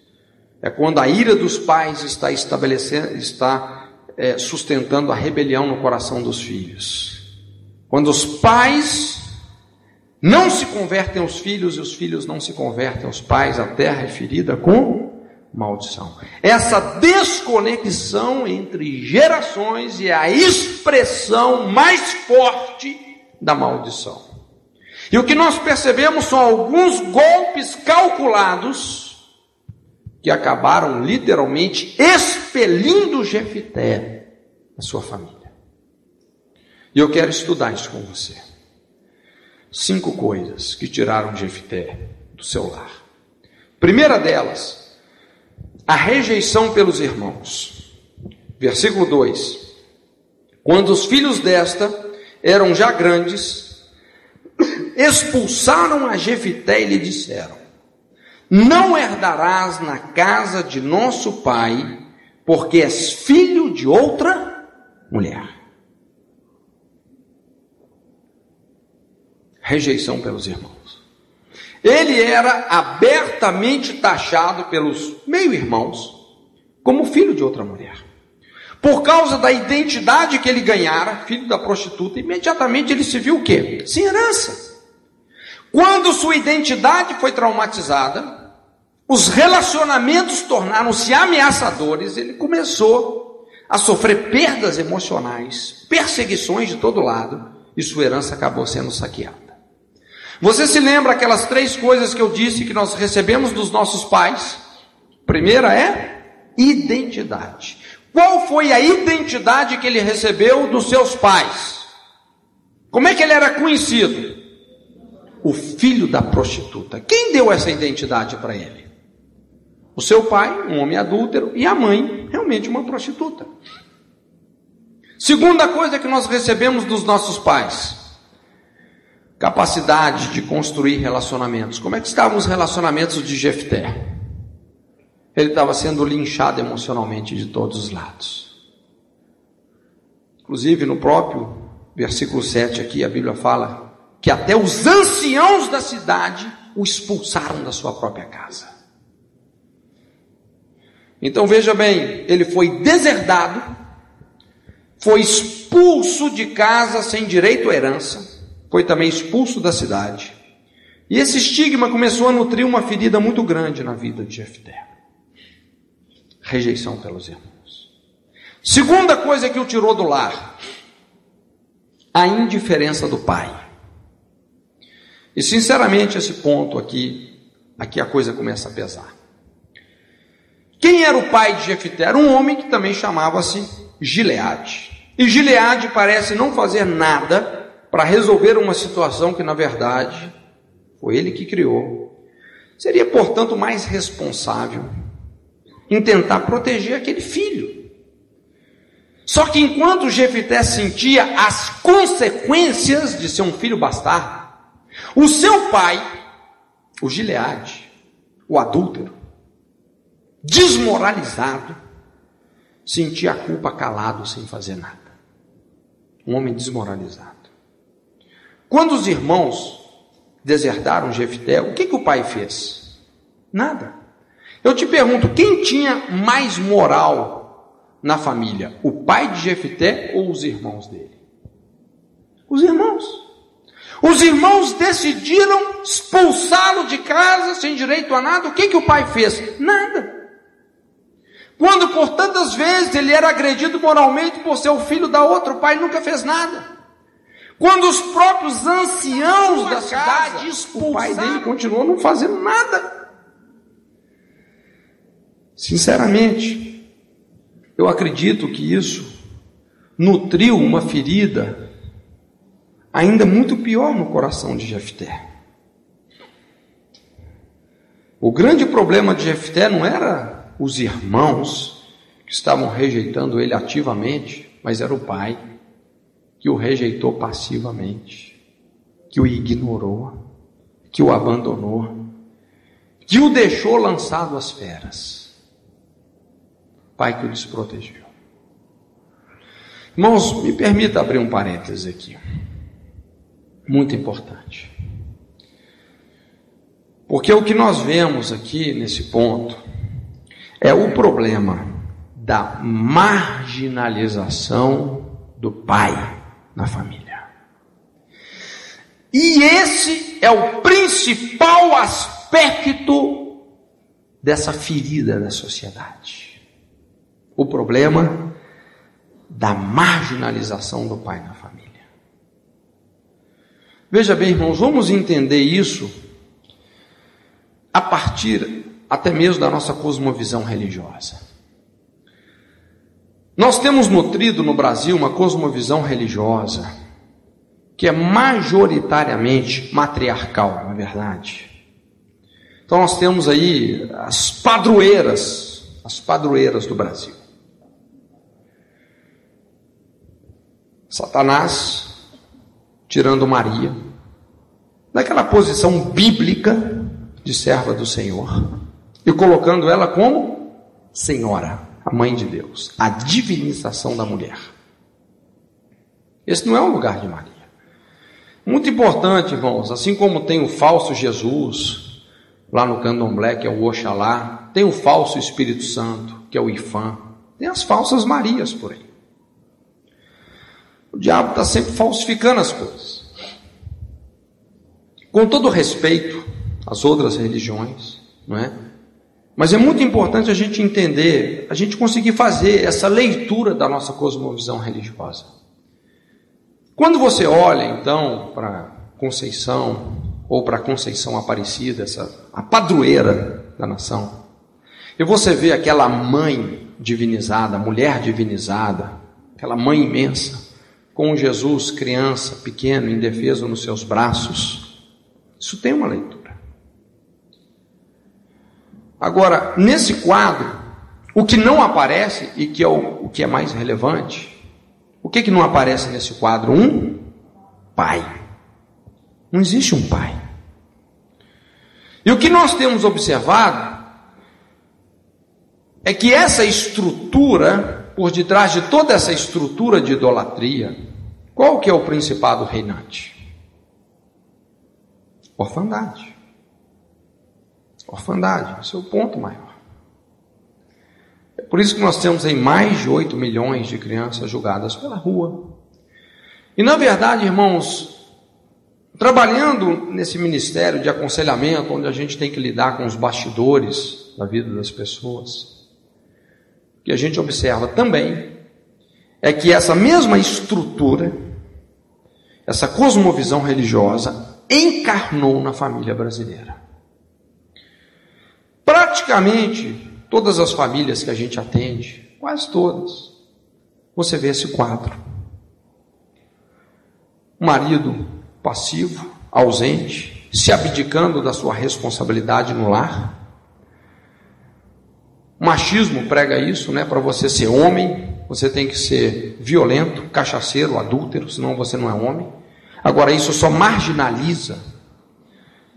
É quando a ira dos pais está estabelecendo, está é, sustentando a rebelião no coração dos filhos. Quando os pais não se convertem aos filhos e os filhos não se convertem aos pais, a terra é ferida com maldição. Essa desconexão entre gerações é a expressão mais forte da maldição. E o que nós percebemos são alguns golpes calculados que acabaram literalmente expelindo Jefité da sua família. E eu quero estudar isso com você. Cinco coisas que tiraram Jefité do seu lar. Primeira delas, a rejeição pelos irmãos. Versículo 2: Quando os filhos desta eram já grandes, [coughs] expulsaram a Jefité e lhe disseram: Não herdarás na casa de nosso pai, porque és filho de outra mulher. Rejeição pelos irmãos. Ele era abertamente taxado pelos meio-irmãos como filho de outra mulher. Por causa da identidade que ele ganhara, filho da prostituta, imediatamente ele se viu o quê? Sem herança. Quando sua identidade foi traumatizada, os relacionamentos tornaram-se ameaçadores, ele começou a sofrer perdas emocionais, perseguições de todo lado, e sua herança acabou sendo saqueada. Você se lembra aquelas três coisas que eu disse que nós recebemos dos nossos pais? Primeira é identidade. Qual foi a identidade que ele recebeu dos seus pais? Como é que ele era conhecido? o filho da prostituta. Quem deu essa identidade para ele? O seu pai, um homem adúltero, e a mãe, realmente uma prostituta. Segunda coisa que nós recebemos dos nossos pais: capacidade de construir relacionamentos. Como é que estavam os relacionamentos de Jefté? Ele estava sendo linchado emocionalmente de todos os lados. Inclusive, no próprio versículo 7 aqui, a Bíblia fala que até os anciãos da cidade o expulsaram da sua própria casa. Então veja bem, ele foi deserdado, foi expulso de casa sem direito à herança, foi também expulso da cidade. E esse estigma começou a nutrir uma ferida muito grande na vida de Jefté. Rejeição pelos irmãos. Segunda coisa que o tirou do lar, a indiferença do pai. E sinceramente, esse ponto aqui, aqui a coisa começa a pesar. Quem era o pai de Jefité? Era um homem que também chamava-se Gileade. E Gileade parece não fazer nada para resolver uma situação que, na verdade, foi ele que criou. Seria, portanto, mais responsável em tentar proteger aquele filho. Só que enquanto Jefité sentia as consequências de ser um filho bastardo, o seu pai, o Gileade, o adúltero, desmoralizado, sentia a culpa calado sem fazer nada. Um homem desmoralizado. Quando os irmãos desertaram Jefté, o que, que o pai fez? Nada. Eu te pergunto, quem tinha mais moral na família? O pai de Jefté ou os irmãos dele? Os irmãos. Os irmãos decidiram expulsá-lo de casa sem direito a nada. O que, que o pai fez? Nada. Quando por tantas vezes ele era agredido moralmente por ser o filho da outra, o pai nunca fez nada. Quando os próprios anciãos da cidade expulsaram, o pai dele continuou não fazendo nada. Sinceramente, eu acredito que isso nutriu uma ferida ainda muito pior no coração de Jefté. O grande problema de Jefté não era os irmãos que estavam rejeitando ele ativamente, mas era o pai que o rejeitou passivamente, que o ignorou, que o abandonou, que o deixou lançado às feras. Pai que o desprotegeu. Irmãos, me permita abrir um parênteses aqui. Muito importante. Porque o que nós vemos aqui nesse ponto é o problema da marginalização do pai na família. E esse é o principal aspecto dessa ferida da sociedade. O problema da marginalização do pai na família. Veja bem, irmãos, vamos entender isso a partir até mesmo da nossa cosmovisão religiosa. Nós temos nutrido no Brasil uma cosmovisão religiosa que é majoritariamente matriarcal, na é verdade. Então nós temos aí as padroeiras, as padroeiras do Brasil. Satanás tirando Maria daquela posição bíblica de serva do Senhor e colocando ela como Senhora, a mãe de Deus, a divinização da mulher. Esse não é o lugar de Maria. Muito importante, irmãos, assim como tem o falso Jesus, lá no candomblé, que é o Oxalá, tem o falso Espírito Santo, que é o Ifã, tem as falsas Marias por aí. O diabo está sempre falsificando as coisas. Com todo respeito, as outras religiões, não é? Mas é muito importante a gente entender, a gente conseguir fazer essa leitura da nossa cosmovisão religiosa. Quando você olha então para Conceição ou para Conceição Aparecida, essa a padroeira da nação, e você vê aquela mãe divinizada, mulher divinizada, aquela mãe imensa, com Jesus criança, pequeno, indefeso nos seus braços, isso tem uma leitura. Agora, nesse quadro, o que não aparece, e que é o, o que é mais relevante, o que, que não aparece nesse quadro? Um pai. Não existe um pai. E o que nós temos observado é que essa estrutura, por detrás de toda essa estrutura de idolatria, qual que é o principado reinante? Orfandade. Orfandade, esse é o ponto maior. É por isso que nós temos aí mais de 8 milhões de crianças julgadas pela rua. E na verdade, irmãos, trabalhando nesse ministério de aconselhamento, onde a gente tem que lidar com os bastidores da vida das pessoas, o que a gente observa também é que essa mesma estrutura, essa cosmovisão religiosa, encarnou na família brasileira. Praticamente todas as famílias que a gente atende, quase todas, você vê esse quadro. marido passivo, ausente, se abdicando da sua responsabilidade no lar. O machismo prega isso, né? Para você ser homem, você tem que ser violento, cachaceiro, adúltero, senão você não é homem. Agora, isso só marginaliza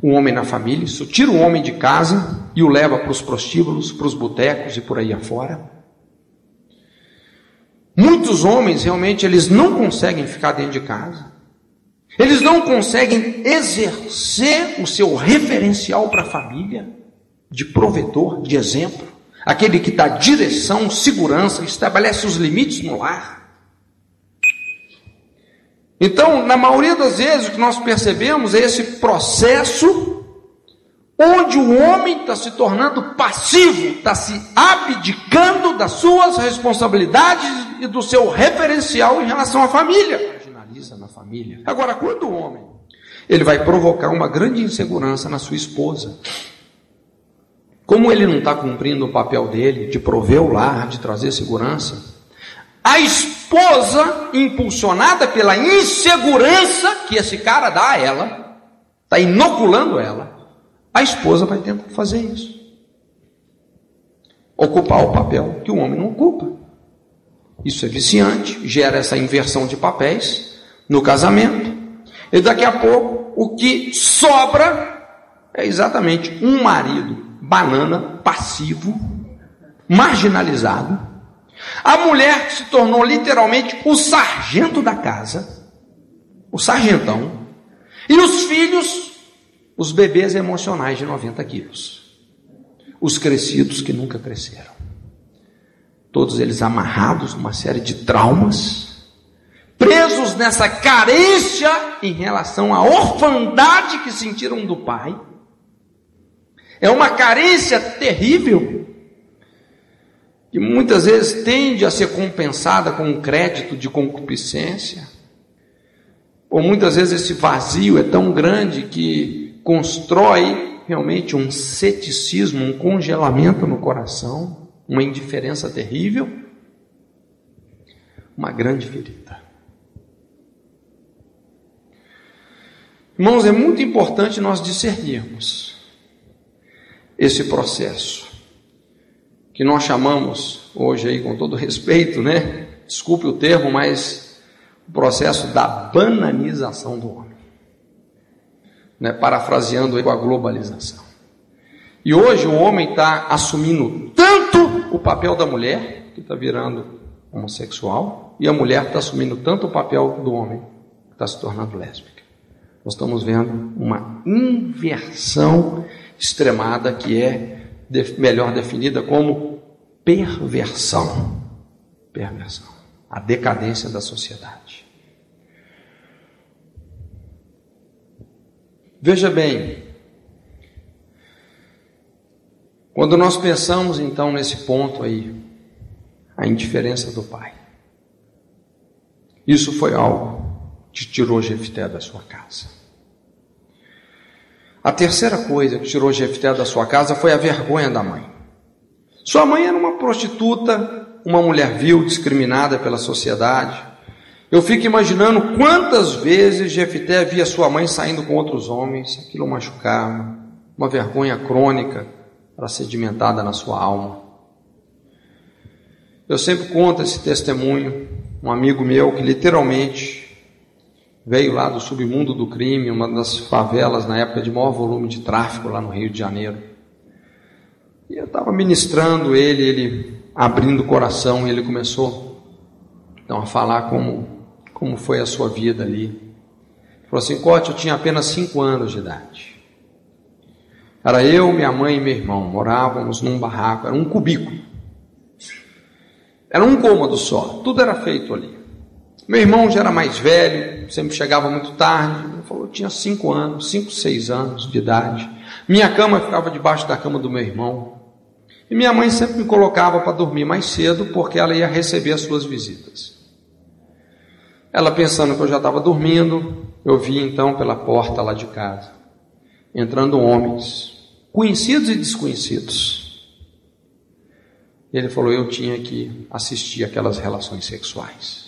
o homem na família, isso tira o homem de casa e o leva para os prostíbulos, para os botecos e por aí afora. Muitos homens realmente eles não conseguem ficar dentro de casa. Eles não conseguem exercer o seu referencial para a família de provedor, de exemplo, aquele que dá direção, segurança, estabelece os limites no lar. Então, na maioria das vezes, o que nós percebemos é esse processo onde o homem está se tornando passivo, está se abdicando das suas responsabilidades e do seu referencial em relação à família. Na família. Agora, quando o homem ele vai provocar uma grande insegurança na sua esposa, como ele não está cumprindo o papel dele de prover o lar, de trazer segurança, a esposa, impulsionada pela insegurança que esse cara dá a ela, está inoculando ela, a esposa vai tentar fazer isso. Ocupar o papel que o homem não ocupa. Isso é viciante, gera essa inversão de papéis no casamento. E daqui a pouco, o que sobra é exatamente um marido banana, passivo, marginalizado. A mulher se tornou literalmente o sargento da casa, o sargentão. E os filhos os bebês emocionais de 90 quilos, os crescidos que nunca cresceram, todos eles amarrados numa série de traumas, presos nessa carência em relação à orfandade que sentiram do pai. É uma carência terrível que muitas vezes tende a ser compensada com um crédito de concupiscência. Ou muitas vezes esse vazio é tão grande que constrói realmente um ceticismo, um congelamento no coração, uma indiferença terrível, uma grande ferida. Irmãos, é muito importante nós discernirmos esse processo que nós chamamos hoje aí com todo respeito, né? Desculpe o termo, mas o processo da bananização do homem né, parafraseando a globalização. E hoje o homem está assumindo tanto o papel da mulher, que está virando homossexual, e a mulher está assumindo tanto o papel do homem, que está se tornando lésbica. Nós estamos vendo uma inversão extremada que é melhor definida como perversão. Perversão. A decadência da sociedade. Veja bem, quando nós pensamos então nesse ponto aí, a indiferença do pai, isso foi algo que tirou Jefté da sua casa. A terceira coisa que tirou Jefté da sua casa foi a vergonha da mãe. Sua mãe era uma prostituta, uma mulher vil, discriminada pela sociedade, eu fico imaginando quantas vezes Jefté via sua mãe saindo com outros homens, aquilo machucava, uma vergonha crônica era sedimentada na sua alma. Eu sempre conto esse testemunho, um amigo meu que literalmente veio lá do submundo do crime, uma das favelas na época de maior volume de tráfico lá no Rio de Janeiro. E eu estava ministrando ele, ele abrindo o coração, ele começou então, a falar como como foi a sua vida ali. Ele falou assim: Cote, eu tinha apenas cinco anos de idade. Era eu, minha mãe e meu irmão, morávamos num barraco, era um cubículo. Era um cômodo só, tudo era feito ali. Meu irmão já era mais velho, sempre chegava muito tarde. Ele falou: tinha cinco anos, cinco, seis anos de idade. Minha cama ficava debaixo da cama do meu irmão. E minha mãe sempre me colocava para dormir mais cedo, porque ela ia receber as suas visitas. Ela pensando que eu já estava dormindo, eu vi então pela porta lá de casa, entrando homens, conhecidos e desconhecidos. Ele falou: eu tinha que assistir aquelas relações sexuais.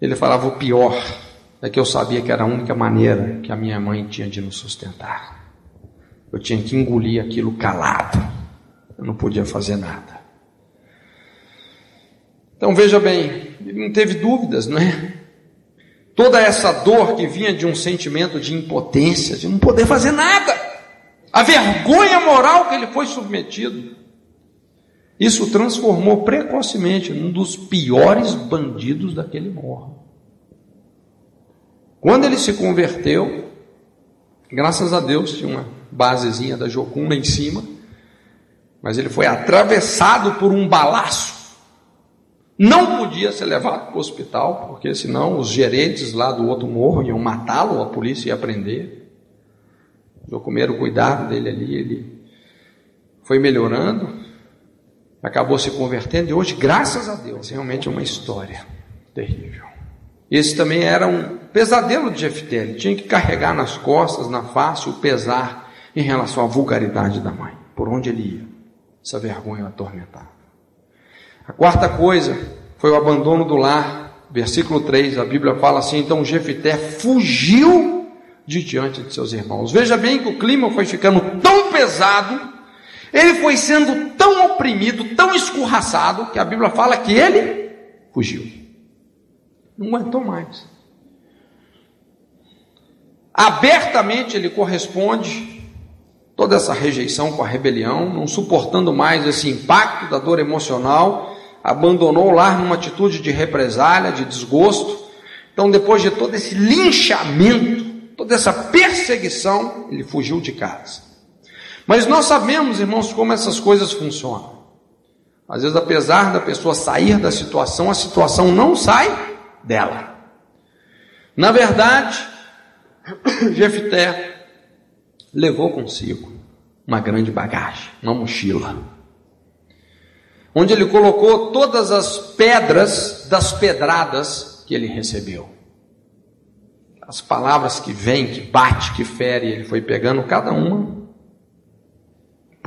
Ele falava: o pior é que eu sabia que era a única maneira que a minha mãe tinha de nos sustentar. Eu tinha que engolir aquilo calado. Eu não podia fazer nada. Então veja bem, ele não teve dúvidas, não é? Toda essa dor que vinha de um sentimento de impotência, de não poder fazer nada, a vergonha moral que ele foi submetido, isso transformou precocemente num dos piores bandidos daquele morro. Quando ele se converteu, graças a Deus tinha uma basezinha da Jocunda em cima, mas ele foi atravessado por um balaço não podia ser levado para o hospital, porque senão os gerentes lá do outro morro iam matá-lo, a polícia ia prender. Do primeiro cuidado dele ali, ele foi melhorando, acabou se convertendo e hoje, graças a Deus, realmente é uma história terrível. Esse também era um pesadelo de Jefté, ele tinha que carregar nas costas, na face, o pesar em relação à vulgaridade da mãe, por onde ele ia, essa vergonha atormentava. A quarta coisa foi o abandono do lar. Versículo 3, a Bíblia fala assim: então Jefité fugiu de diante de seus irmãos. Veja bem que o clima foi ficando tão pesado, ele foi sendo tão oprimido, tão escorraçado, que a Bíblia fala que ele fugiu. Não aguentou mais. Abertamente ele corresponde toda essa rejeição com a rebelião, não suportando mais esse impacto da dor emocional, abandonou o lar numa atitude de represália, de desgosto. Então, depois de todo esse linchamento, toda essa perseguição, ele fugiu de casa. Mas nós sabemos, irmãos, como essas coisas funcionam. Às vezes, apesar da pessoa sair da situação, a situação não sai dela. Na verdade, [coughs] Jefté levou consigo uma grande bagagem, uma mochila, onde ele colocou todas as pedras das pedradas que ele recebeu as palavras que vêm, que bate, que fere, ele foi pegando cada uma,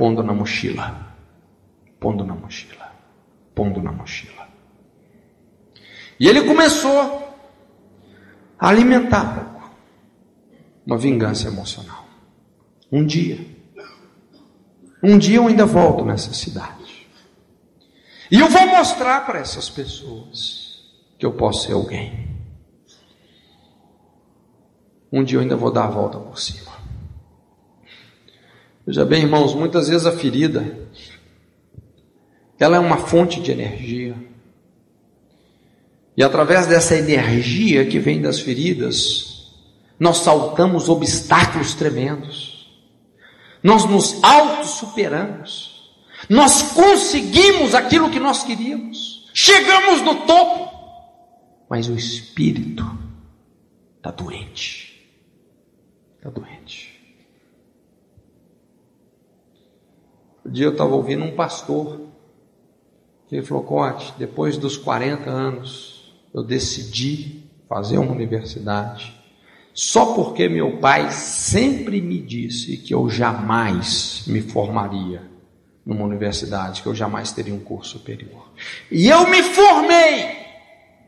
pondo na mochila, pondo na mochila, pondo na mochila. E ele começou a alimentar uma vingança emocional. Um dia, um dia eu ainda volto nessa cidade. E eu vou mostrar para essas pessoas que eu posso ser alguém um dia eu ainda vou dar a volta por cima. Veja bem, irmãos, muitas vezes a ferida, ela é uma fonte de energia. E através dessa energia que vem das feridas, nós saltamos obstáculos tremendos. Nós nos auto-superamos. Nós conseguimos aquilo que nós queríamos. Chegamos no topo. Mas o espírito está doente está doente. Um dia eu estava ouvindo um pastor que ele falou: Cote, depois dos 40 anos, eu decidi fazer uma universidade só porque meu pai sempre me disse que eu jamais me formaria numa universidade, que eu jamais teria um curso superior. E eu me formei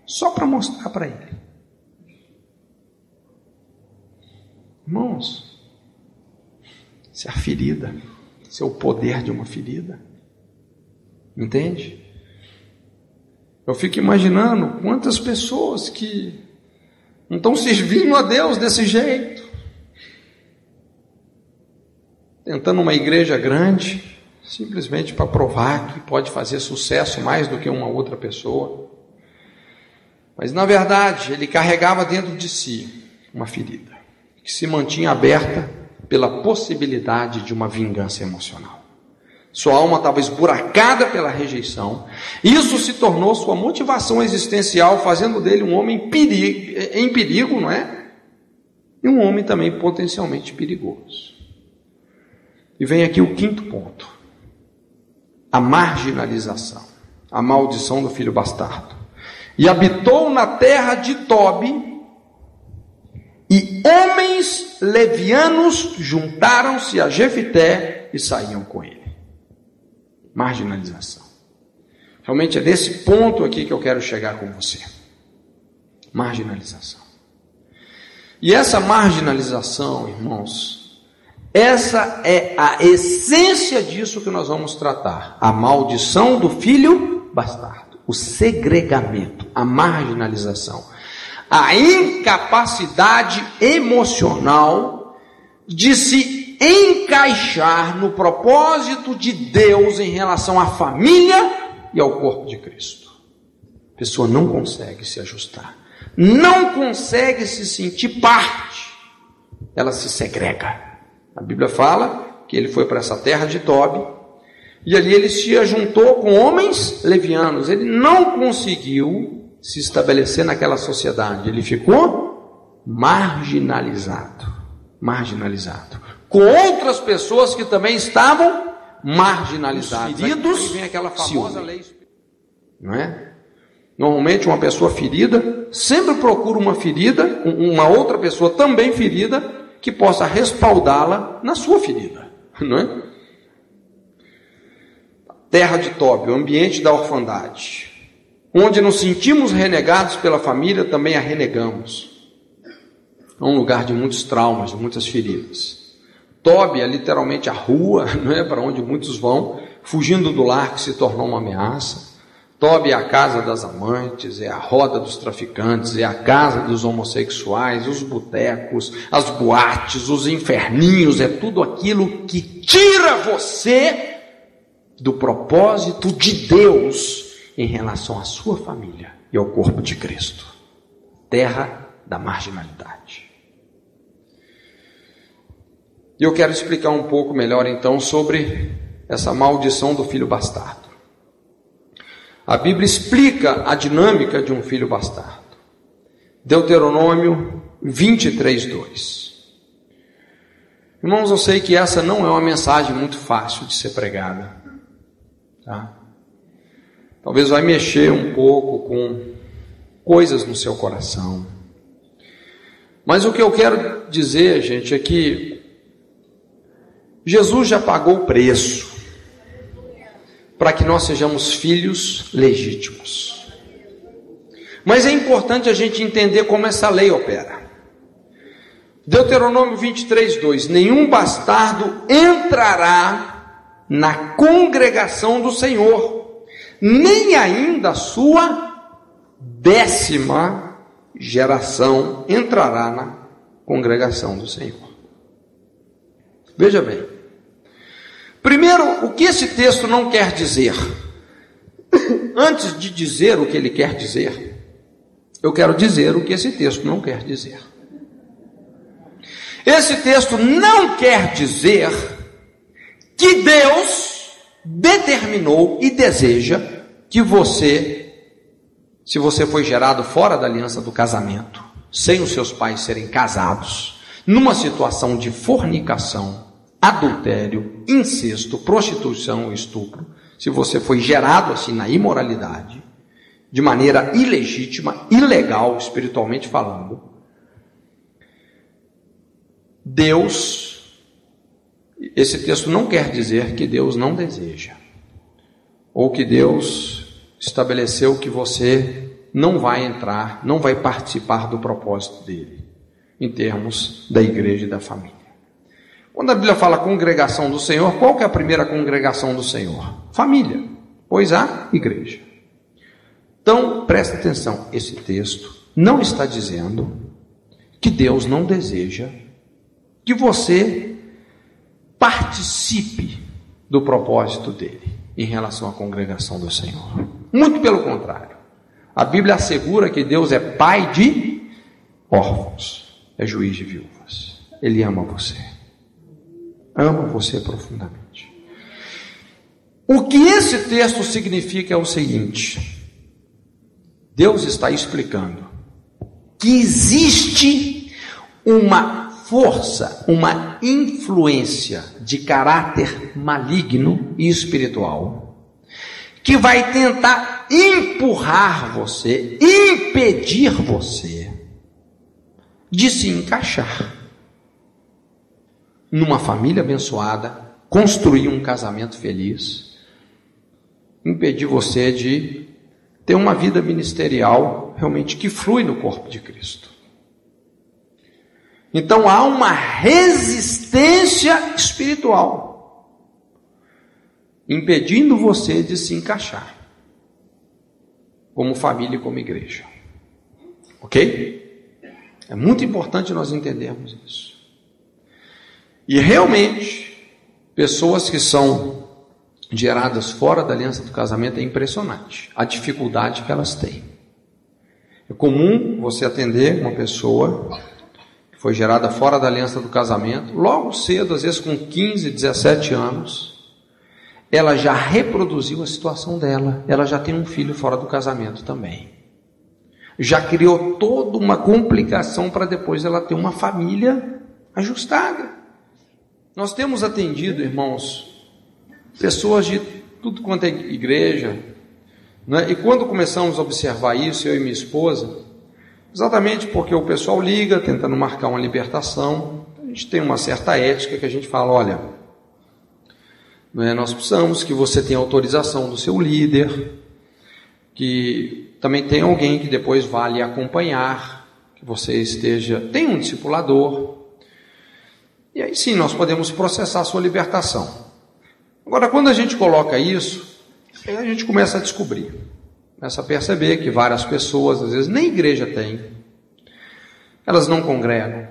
só para mostrar para ele Irmãos, isso é a ferida, isso é o poder de uma ferida. Entende? Eu fico imaginando quantas pessoas que não estão servindo a Deus desse jeito, tentando uma igreja grande, simplesmente para provar que pode fazer sucesso mais do que uma outra pessoa. Mas na verdade, ele carregava dentro de si uma ferida que se mantinha aberta pela possibilidade de uma vingança emocional. Sua alma estava esburacada pela rejeição. Isso se tornou sua motivação existencial, fazendo dele um homem em perigo, não é? E um homem também potencialmente perigoso. E vem aqui o quinto ponto: a marginalização, a maldição do filho bastardo. E habitou na terra de Tobi e homens levianos juntaram-se a Jefité e saíam com ele. Marginalização. Realmente é desse ponto aqui que eu quero chegar com você. Marginalização. E essa marginalização, irmãos, essa é a essência disso que nós vamos tratar. A maldição do filho bastardo, o segregamento, a marginalização a incapacidade emocional de se encaixar no propósito de Deus em relação à família e ao corpo de Cristo. A pessoa não consegue se ajustar, não consegue se sentir parte, ela se segrega. A Bíblia fala que ele foi para essa terra de Tobi e ali ele se juntou com homens levianos. Ele não conseguiu se estabelecer naquela sociedade. Ele ficou marginalizado. Marginalizado. Com outras pessoas que também estavam marginalizadas. Feridos, vem aquela famosa ciúme. lei. Não é? Normalmente uma pessoa ferida sempre procura uma ferida, uma outra pessoa também ferida, que possa respaldá-la na sua ferida, [laughs] não é? Terra de Tobi, o ambiente da orfandade. Onde nos sentimos renegados pela família, também a renegamos. é um lugar de muitos traumas, de muitas feridas. Tob é literalmente a rua, [laughs] não é para onde muitos vão, fugindo do lar que se tornou uma ameaça. Tob é a casa das amantes, é a roda dos traficantes, é a casa dos homossexuais, os botecos, as boates, os inferninhos, é tudo aquilo que tira você do propósito de Deus em relação à sua família e ao corpo de Cristo. Terra da marginalidade. E eu quero explicar um pouco melhor então sobre essa maldição do filho bastardo. A Bíblia explica a dinâmica de um filho bastardo. Deuteronômio 23, 2. Irmãos, eu sei que essa não é uma mensagem muito fácil de ser pregada. Tá? Talvez vai mexer um pouco com coisas no seu coração. Mas o que eu quero dizer, gente, é que Jesus já pagou o preço para que nós sejamos filhos legítimos. Mas é importante a gente entender como essa lei opera. Deuteronômio 23, 2: Nenhum bastardo entrará na congregação do Senhor, nem ainda a sua décima geração entrará na congregação do Senhor. Veja bem. Primeiro, o que esse texto não quer dizer? [coughs] Antes de dizer o que ele quer dizer, eu quero dizer o que esse texto não quer dizer. Esse texto não quer dizer que Deus determinou e deseja que você, se você foi gerado fora da aliança do casamento, sem os seus pais serem casados, numa situação de fornicação, adultério, incesto, prostituição, estupro, se você foi gerado assim na imoralidade, de maneira ilegítima, ilegal, espiritualmente falando, Deus, esse texto não quer dizer que Deus não deseja, ou que Deus estabeleceu que você não vai entrar, não vai participar do propósito dele em termos da igreja e da família. Quando a Bíblia fala congregação do Senhor, qual que é a primeira congregação do Senhor? Família, pois a igreja. Então, presta atenção, esse texto não está dizendo que Deus não deseja que você participe do propósito dele em relação à congregação do Senhor. Muito pelo contrário. A Bíblia assegura que Deus é pai de órfãos é juiz de viúvas. Ele ama você. Ama você profundamente. O que esse texto significa é o seguinte: Deus está explicando que existe uma força, uma influência de caráter maligno e espiritual que vai tentar empurrar você, impedir você de se encaixar numa família abençoada, construir um casamento feliz, impedir você de ter uma vida ministerial realmente que flui no corpo de Cristo. Então há uma resistência espiritual impedindo você de se encaixar como família e como igreja. Ok? É muito importante nós entendermos isso. E realmente, pessoas que são geradas fora da aliança do casamento é impressionante a dificuldade que elas têm. É comum você atender uma pessoa foi gerada fora da aliança do casamento, logo cedo, às vezes com 15, 17 anos, ela já reproduziu a situação dela, ela já tem um filho fora do casamento também já criou toda uma complicação para depois ela ter uma família ajustada. Nós temos atendido, irmãos, pessoas de tudo quanto é igreja, né? e quando começamos a observar isso, eu e minha esposa, exatamente porque o pessoal liga tentando marcar uma libertação, a gente tem uma certa ética que a gente fala: olha, né, nós precisamos que você tenha autorização do seu líder, que também tem alguém que depois vá lhe acompanhar, que você esteja, tem um discipulador. E aí sim nós podemos processar a sua libertação. Agora, quando a gente coloca isso, a gente começa a descobrir, começa a perceber que várias pessoas, às vezes, nem igreja tem, elas não congregam.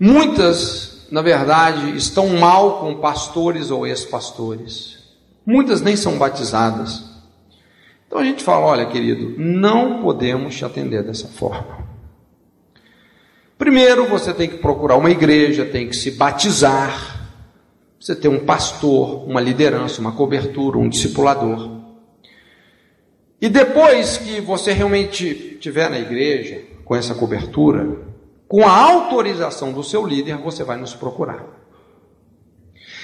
Muitas, na verdade, estão mal com pastores ou ex-pastores. Muitas nem são batizadas. Então a gente fala: olha, querido, não podemos te atender dessa forma. Primeiro você tem que procurar uma igreja, tem que se batizar, você tem um pastor, uma liderança, uma cobertura, um discipulador. E depois que você realmente estiver na igreja, com essa cobertura, com a autorização do seu líder, você vai nos procurar.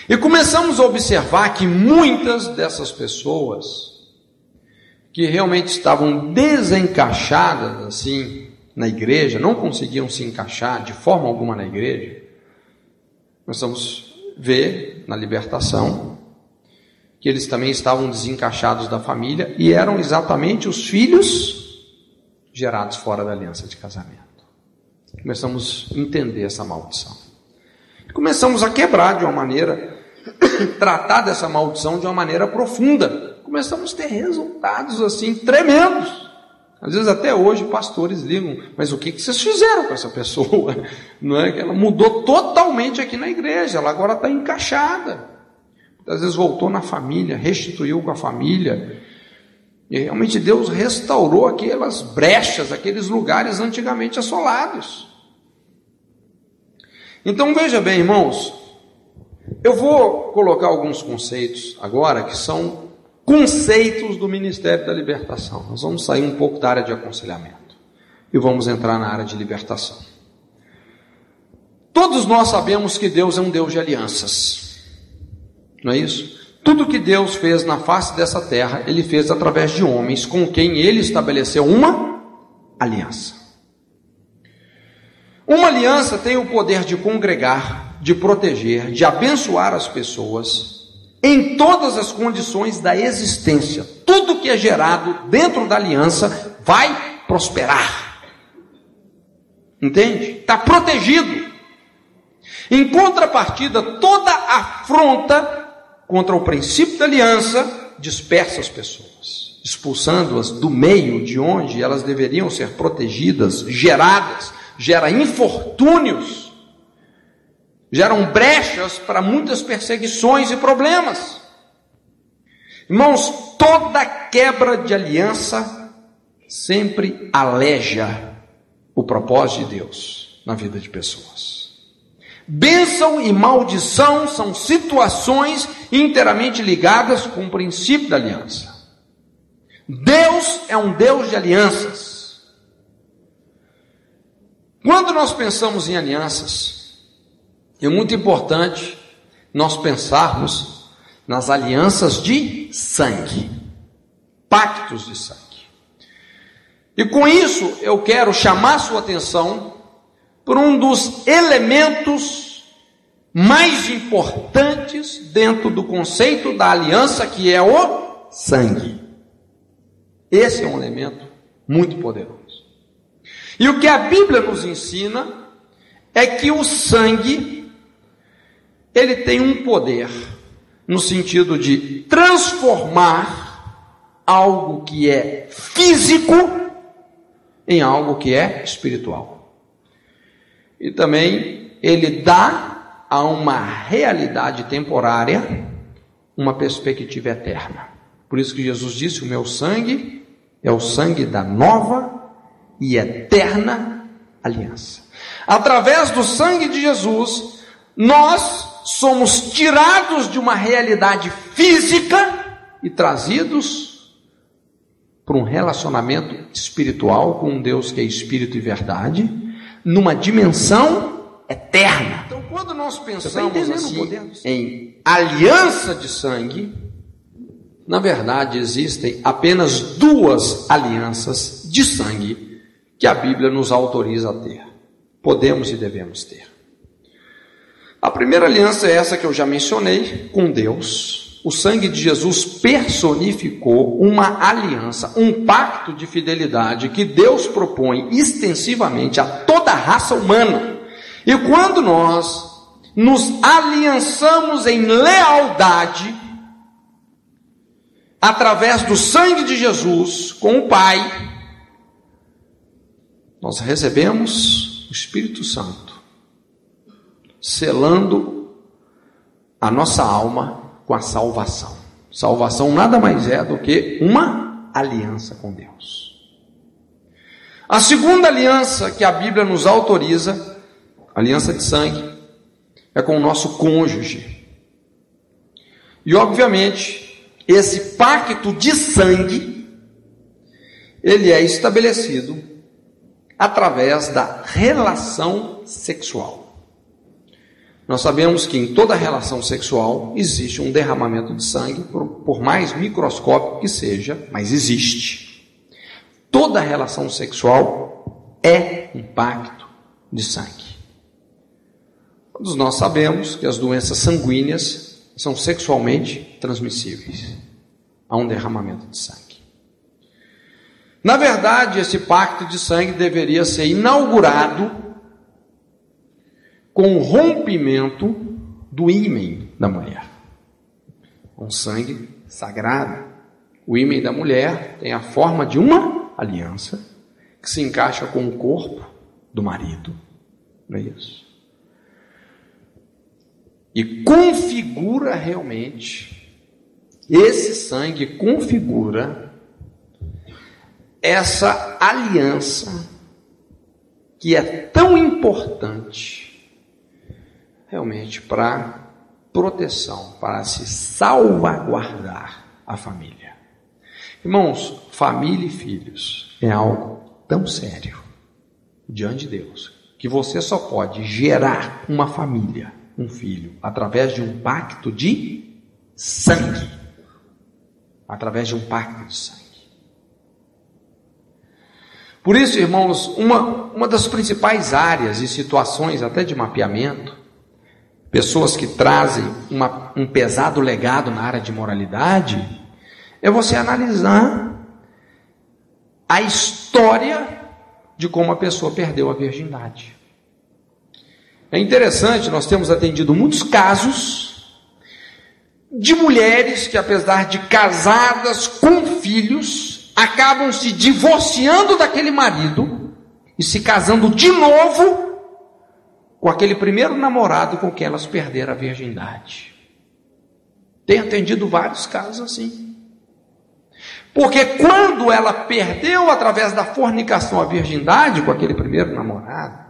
E começamos a observar que muitas dessas pessoas que realmente estavam desencaixadas assim na igreja, não conseguiam se encaixar de forma alguma na igreja, nós vamos ver na libertação que eles também estavam desencaixados da família e eram exatamente os filhos gerados fora da aliança de casamento. Começamos a entender essa maldição. Começamos a quebrar de uma maneira, [coughs] tratar dessa maldição de uma maneira profunda. Começamos a ter resultados assim tremendos. Às vezes até hoje pastores ligam, mas o que, vocês fizeram com essa pessoa? [laughs] Não é que ela mudou totalmente aqui na igreja, ela agora está encaixada. Às vezes voltou na família, restituiu com a família. E realmente Deus restaurou aquelas brechas, aqueles lugares antigamente assolados. Então veja bem, irmãos, eu vou colocar alguns conceitos agora que são conceitos do Ministério da Libertação. Nós vamos sair um pouco da área de aconselhamento e vamos entrar na área de libertação. Todos nós sabemos que Deus é um Deus de alianças, não é isso? Tudo que Deus fez na face dessa terra, Ele fez através de homens com quem Ele estabeleceu uma aliança. Uma aliança tem o poder de congregar, de proteger, de abençoar as pessoas, em todas as condições da existência. Tudo que é gerado dentro da aliança vai prosperar. Entende? Está protegido. Em contrapartida, toda afronta contra o princípio da aliança dispersa as pessoas, expulsando-as do meio de onde elas deveriam ser protegidas, geradas, gera infortúnios geram brechas para muitas perseguições e problemas. Irmãos, toda quebra de aliança sempre aleja o propósito de Deus na vida de pessoas. Bênção e maldição são situações inteiramente ligadas com o princípio da aliança. Deus é um Deus de alianças. Quando nós pensamos em alianças, é muito importante nós pensarmos nas alianças de sangue, pactos de sangue. E com isso eu quero chamar sua atenção por um dos elementos mais importantes dentro do conceito da aliança, que é o sangue. Esse é um elemento muito poderoso. E o que a Bíblia nos ensina é que o sangue ele tem um poder no sentido de transformar algo que é físico em algo que é espiritual. E também ele dá a uma realidade temporária uma perspectiva eterna. Por isso que Jesus disse: O meu sangue é o sangue da nova e eterna aliança. Através do sangue de Jesus, nós somos tirados de uma realidade física e trazidos para um relacionamento espiritual com um Deus que é espírito e verdade, numa dimensão eterna. Então, quando nós tá pensamos assim, em aliança de sangue, na verdade existem apenas duas alianças de sangue que a Bíblia nos autoriza a ter. Podemos e devemos ter. A primeira aliança é essa que eu já mencionei com Deus. O sangue de Jesus personificou uma aliança, um pacto de fidelidade que Deus propõe extensivamente a toda a raça humana. E quando nós nos aliançamos em lealdade, através do sangue de Jesus com o Pai, nós recebemos o Espírito Santo, selando a nossa alma com a salvação. Salvação nada mais é do que uma aliança com Deus. A segunda aliança que a Bíblia nos autoriza, aliança de sangue, é com o nosso cônjuge. E obviamente, esse pacto de sangue, ele é estabelecido através da relação sexual. Nós sabemos que em toda relação sexual existe um derramamento de sangue, por, por mais microscópico que seja, mas existe. Toda relação sexual é um pacto de sangue. Todos nós sabemos que as doenças sanguíneas são sexualmente transmissíveis. Há um derramamento de sangue. Na verdade, esse pacto de sangue deveria ser inaugurado com o rompimento do ímen da mulher. Um sangue sagrado. O ímen da mulher tem a forma de uma aliança que se encaixa com o corpo do marido. Não é isso? e configura realmente, esse sangue configura essa aliança que é tão importante realmente para proteção, para se salvaguardar a família. Irmãos, família e filhos é algo tão sério diante de Deus que você só pode gerar uma família um filho através de um pacto de sangue. Através de um pacto de sangue. Por isso, irmãos, uma, uma das principais áreas e situações, até de mapeamento, pessoas que trazem uma, um pesado legado na área de moralidade, é você analisar a história de como a pessoa perdeu a virgindade. É interessante, nós temos atendido muitos casos de mulheres que, apesar de casadas com filhos, acabam se divorciando daquele marido e se casando de novo com aquele primeiro namorado com quem elas perderam a virgindade. Tem atendido vários casos assim. Porque quando ela perdeu através da fornicação a virgindade com aquele primeiro namorado,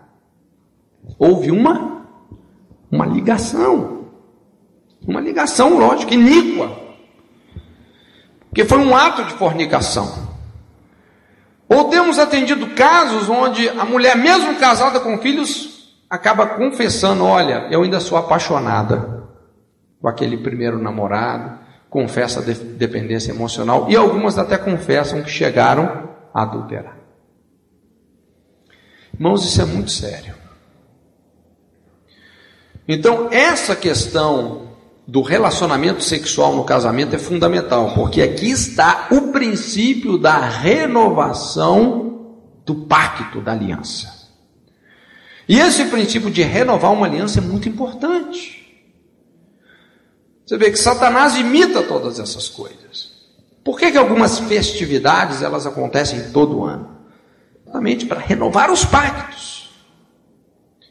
Houve uma, uma ligação. Uma ligação, lógico, iníqua. Porque foi um ato de fornicação. Ou temos atendido casos onde a mulher, mesmo casada com filhos, acaba confessando: olha, eu ainda sou apaixonada com aquele primeiro namorado, confessa a dependência emocional, e algumas até confessam que chegaram a adulterar. Irmãos, isso é muito sério. Então, essa questão do relacionamento sexual no casamento é fundamental, porque aqui está o princípio da renovação do pacto da aliança. E esse princípio de renovar uma aliança é muito importante. Você vê que Satanás imita todas essas coisas. Por que, que algumas festividades elas acontecem todo ano? Exatamente para renovar os pactos.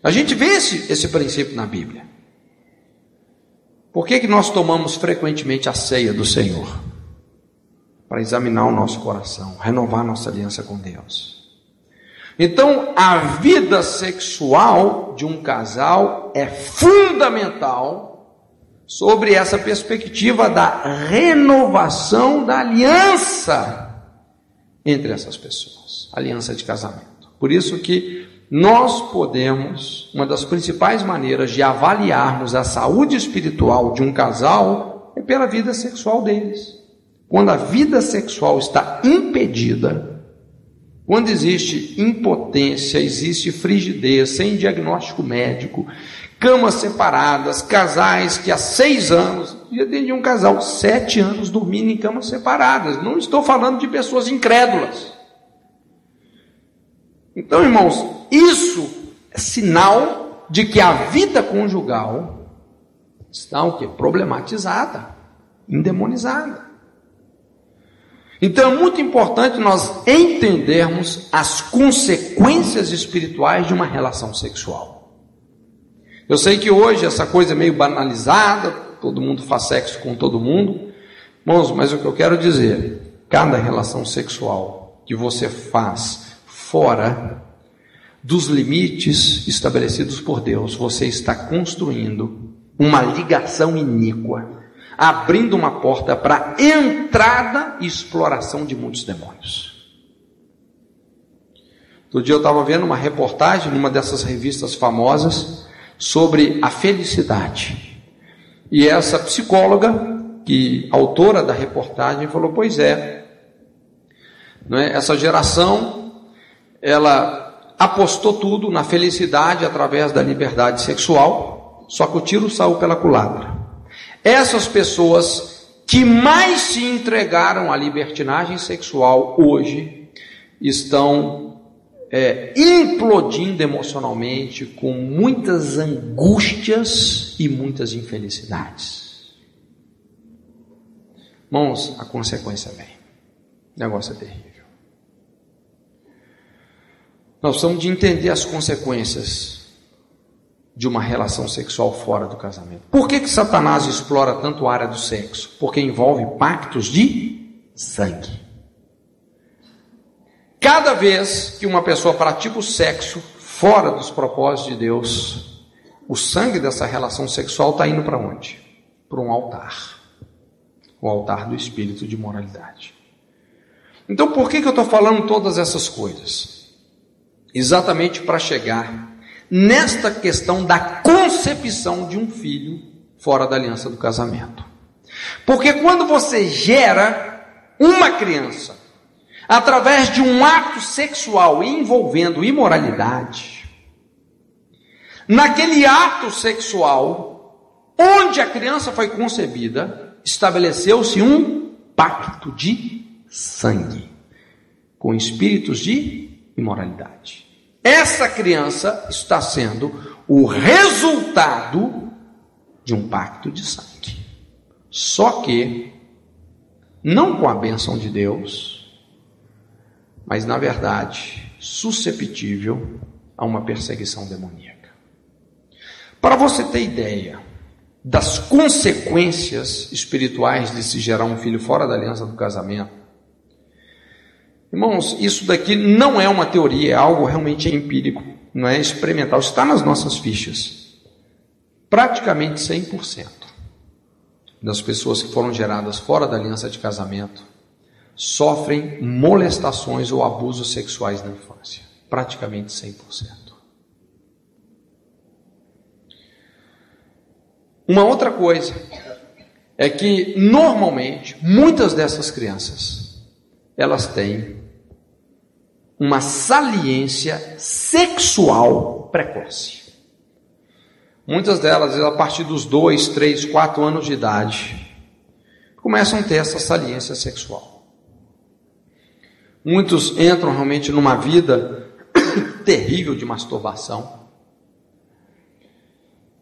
A gente vê esse, esse princípio na Bíblia. Por que, que nós tomamos frequentemente a ceia do Senhor? Para examinar o nosso coração, renovar nossa aliança com Deus. Então, a vida sexual de um casal é fundamental sobre essa perspectiva da renovação da aliança entre essas pessoas, aliança de casamento. Por isso que nós podemos, uma das principais maneiras de avaliarmos a saúde espiritual de um casal é pela vida sexual deles. Quando a vida sexual está impedida, quando existe impotência, existe frigidez, sem diagnóstico médico, camas separadas, casais que há seis anos, já atendi um casal sete anos dormindo em camas separadas. Não estou falando de pessoas incrédulas. Então, irmãos, isso é sinal de que a vida conjugal está o quê? Problematizada, endemonizada. Então é muito importante nós entendermos as consequências espirituais de uma relação sexual. Eu sei que hoje essa coisa é meio banalizada, todo mundo faz sexo com todo mundo, irmãos, mas o que eu quero dizer, cada relação sexual que você faz fora dos limites estabelecidos por Deus, você está construindo uma ligação iníqua abrindo uma porta para entrada e exploração de muitos demônios. Outro dia eu estava vendo uma reportagem numa dessas revistas famosas sobre a felicidade. E essa psicóloga, que autora da reportagem, falou: Pois é, não é? essa geração, ela apostou tudo na felicidade através da liberdade sexual, só que o tiro saiu pela culatra. Essas pessoas que mais se entregaram à libertinagem sexual hoje estão é, implodindo emocionalmente com muitas angústias e muitas infelicidades. Irmãos, a consequência vem. O negócio é terrível. Nós precisamos de entender as consequências de uma relação sexual fora do casamento. Por que, que Satanás explora tanto a área do sexo? Porque envolve pactos de sangue. Cada vez que uma pessoa pratica o sexo fora dos propósitos de Deus, o sangue dessa relação sexual está indo para onde? Para um altar. O altar do espírito de moralidade. Então, por que, que eu estou falando todas essas coisas? Exatamente para chegar nesta questão da concepção de um filho fora da aliança do casamento. Porque quando você gera uma criança através de um ato sexual envolvendo imoralidade, naquele ato sexual onde a criança foi concebida, estabeleceu-se um pacto de sangue com espíritos de imoralidade. Essa criança está sendo o resultado de um pacto de sangue. Só que, não com a bênção de Deus, mas na verdade susceptível a uma perseguição demoníaca. Para você ter ideia das consequências espirituais de se gerar um filho fora da aliança do casamento, Irmãos, isso daqui não é uma teoria, é algo realmente empírico, não é experimental, está nas nossas fichas. Praticamente 100% das pessoas que foram geradas fora da aliança de casamento sofrem molestações ou abusos sexuais na infância. Praticamente 100%. Uma outra coisa é que normalmente muitas dessas crianças elas têm uma saliência sexual precoce. Muitas delas, a partir dos dois, três, quatro anos de idade, começam a ter essa saliência sexual. Muitos entram realmente numa vida [coughs] terrível de masturbação.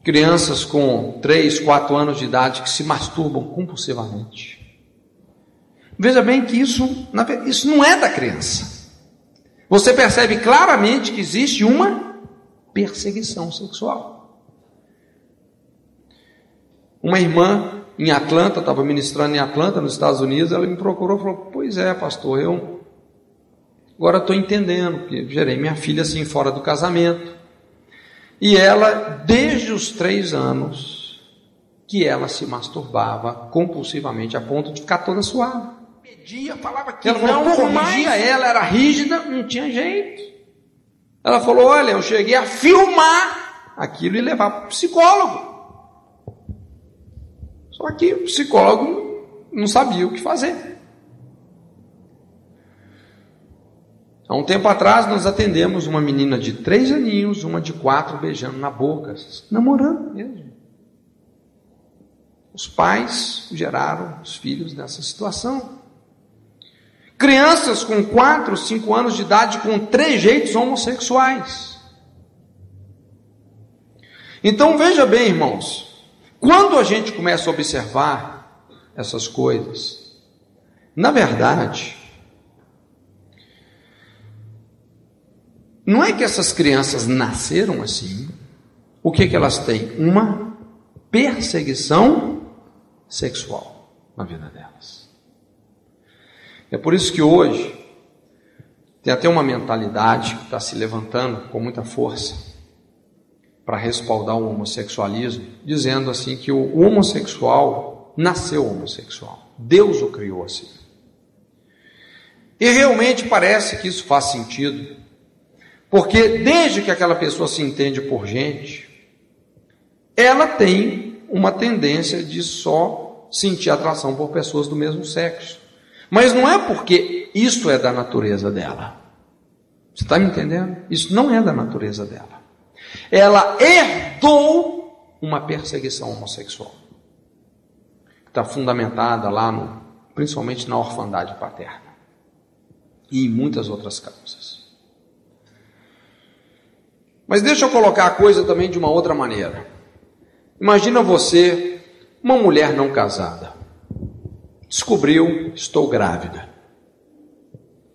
Crianças com 3, 4 anos de idade que se masturbam compulsivamente. Veja bem que isso, isso não é da criança. Você percebe claramente que existe uma perseguição sexual. Uma irmã em Atlanta, estava ministrando em Atlanta, nos Estados Unidos, ela me procurou e falou: Pois é, pastor, eu agora estou entendendo, porque gerei minha filha assim fora do casamento. E ela, desde os três anos, que ela se masturbava compulsivamente a ponto de ficar toda suada pedia, falava que ela não corrigia ela, era rígida, não tinha jeito. Ela falou: Olha, eu cheguei a filmar aquilo e levar para o psicólogo. Só que o psicólogo não sabia o que fazer. Há um tempo atrás nós atendemos uma menina de três aninhos, uma de quatro beijando na boca, namorando mesmo. Os pais geraram os filhos nessa situação. Crianças com quatro, cinco anos de idade com trejeitos homossexuais. Então veja bem, irmãos, quando a gente começa a observar essas coisas, na verdade, não é que essas crianças nasceram assim, o que, que elas têm? Uma perseguição sexual na vida delas. É por isso que hoje tem até uma mentalidade que está se levantando com muita força para respaldar o homossexualismo, dizendo assim que o homossexual nasceu homossexual. Deus o criou assim. E realmente parece que isso faz sentido, porque desde que aquela pessoa se entende por gente, ela tem uma tendência de só sentir atração por pessoas do mesmo sexo. Mas não é porque isso é da natureza dela. Você está me entendendo? Isso não é da natureza dela ela herdou uma perseguição homossexual. Está fundamentada lá, no, principalmente na orfandade paterna e em muitas outras causas. Mas deixa eu colocar a coisa também de uma outra maneira. Imagina você, uma mulher não casada, descobriu, estou grávida.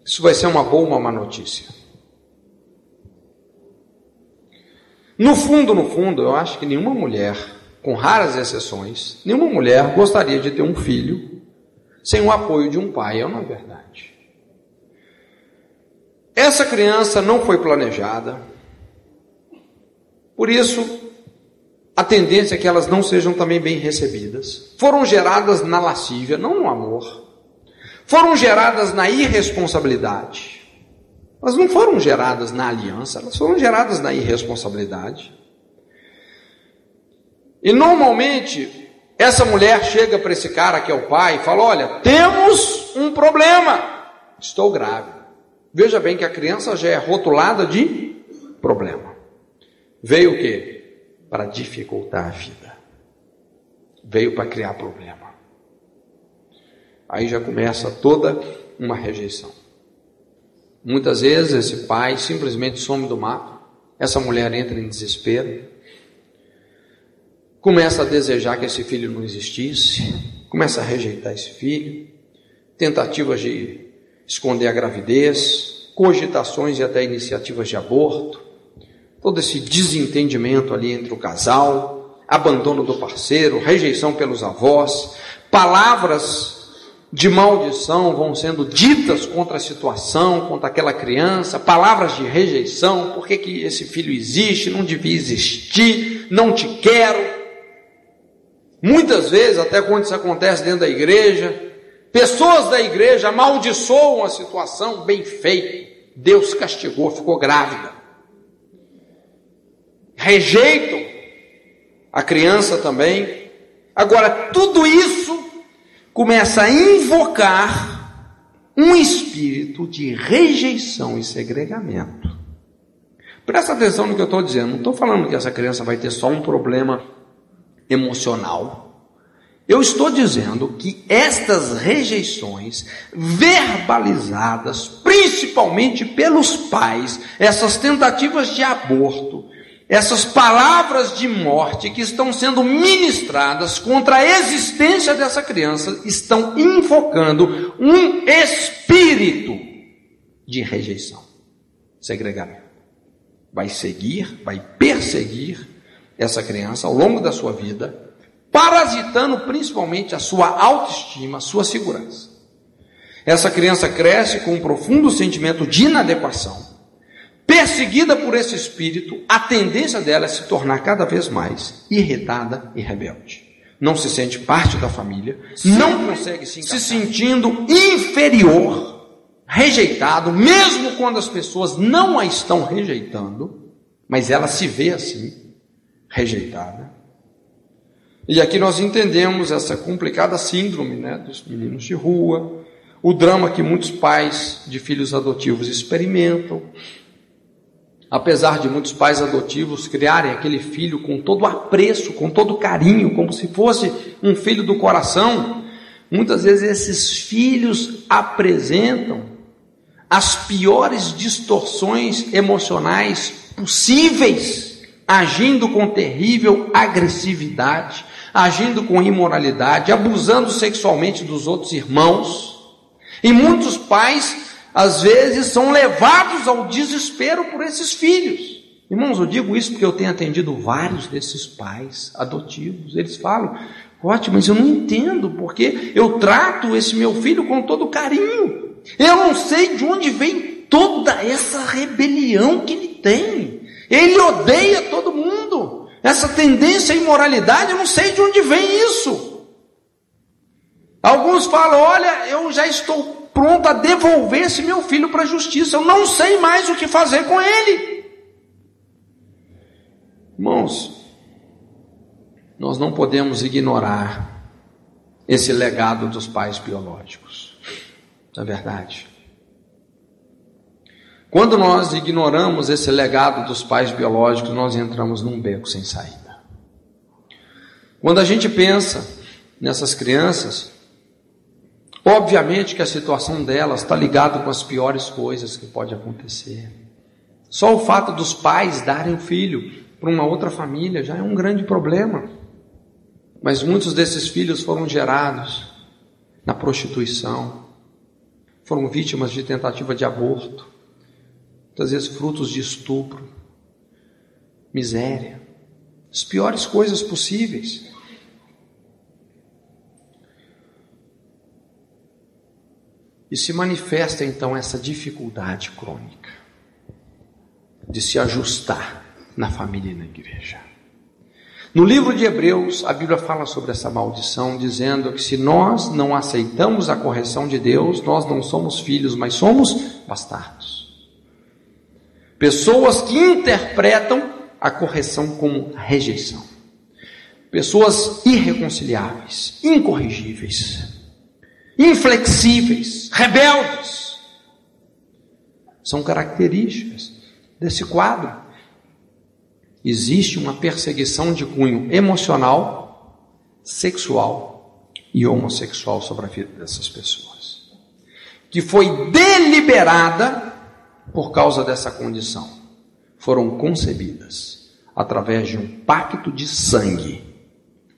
Isso vai ser uma boa ou uma má notícia? No fundo, no fundo, eu acho que nenhuma mulher, com raras exceções, nenhuma mulher gostaria de ter um filho sem o apoio de um pai, é uma verdade. Essa criança não foi planejada, por isso a tendência é que elas não sejam também bem recebidas. Foram geradas na lascívia, não no amor. Foram geradas na irresponsabilidade. Elas não foram geradas na aliança, elas foram geradas na irresponsabilidade. E normalmente, essa mulher chega para esse cara que é o pai e fala: Olha, temos um problema, estou grávida. Veja bem que a criança já é rotulada de problema. Veio o quê? Para dificultar a vida. Veio para criar problema. Aí já começa toda uma rejeição. Muitas vezes esse pai simplesmente some do mapa, essa mulher entra em desespero, começa a desejar que esse filho não existisse, começa a rejeitar esse filho, tentativas de esconder a gravidez, cogitações e até iniciativas de aborto, todo esse desentendimento ali entre o casal, abandono do parceiro, rejeição pelos avós, palavras de maldição vão sendo ditas contra a situação, contra aquela criança, palavras de rejeição, por que, que esse filho existe, não devia existir, não te quero. Muitas vezes, até quando isso acontece dentro da igreja, pessoas da igreja amaldiçoam a situação, bem feito, Deus castigou, ficou grávida. Rejeitam a criança também. Agora, tudo isso começa a invocar um espírito de rejeição e segregamento. Presta atenção no que eu estou dizendo. Não estou falando que essa criança vai ter só um problema emocional. Eu estou dizendo que estas rejeições verbalizadas, principalmente pelos pais, essas tentativas de aborto, essas palavras de morte que estão sendo ministradas contra a existência dessa criança estão invocando um espírito de rejeição, segregamento. Vai seguir, vai perseguir essa criança ao longo da sua vida, parasitando principalmente a sua autoestima, a sua segurança. Essa criança cresce com um profundo sentimento de inadequação perseguida por esse espírito, a tendência dela é se tornar cada vez mais irritada e rebelde. Não se sente parte da família, não consegue se, se sentindo inferior, rejeitado, mesmo quando as pessoas não a estão rejeitando, mas ela se vê assim, rejeitada. E aqui nós entendemos essa complicada síndrome né, dos meninos de rua, o drama que muitos pais de filhos adotivos experimentam. Apesar de muitos pais adotivos criarem aquele filho com todo apreço, com todo carinho, como se fosse um filho do coração, muitas vezes esses filhos apresentam as piores distorções emocionais possíveis, agindo com terrível agressividade, agindo com imoralidade, abusando sexualmente dos outros irmãos. E muitos pais, às vezes, são levados ao desespero por esses filhos. Irmãos, eu digo isso porque eu tenho atendido vários desses pais adotivos. Eles falam, ótimo, mas eu não entendo, porque eu trato esse meu filho com todo carinho. Eu não sei de onde vem toda essa rebelião que ele tem. Ele odeia todo mundo. Essa tendência à imoralidade, eu não sei de onde vem isso. Alguns falam: olha, eu já estou pronto a devolver esse meu filho para a justiça, eu não sei mais o que fazer com ele. Irmãos, nós não podemos ignorar esse legado dos pais biológicos, na é verdade. Quando nós ignoramos esse legado dos pais biológicos, nós entramos num beco sem saída. Quando a gente pensa nessas crianças, Obviamente que a situação delas está ligada com as piores coisas que pode acontecer. Só o fato dos pais darem o filho para uma outra família já é um grande problema. Mas muitos desses filhos foram gerados na prostituição, foram vítimas de tentativa de aborto, muitas vezes frutos de estupro, miséria, as piores coisas possíveis. E se manifesta então essa dificuldade crônica de se ajustar na família e na igreja. No livro de Hebreus, a Bíblia fala sobre essa maldição, dizendo que se nós não aceitamos a correção de Deus, nós não somos filhos, mas somos bastardos. Pessoas que interpretam a correção como rejeição. Pessoas irreconciliáveis, incorrigíveis, inflexíveis, rebeldes. São características desse quadro. Existe uma perseguição de cunho emocional, sexual e homossexual sobre a vida dessas pessoas, que foi deliberada por causa dessa condição. Foram concebidas através de um pacto de sangue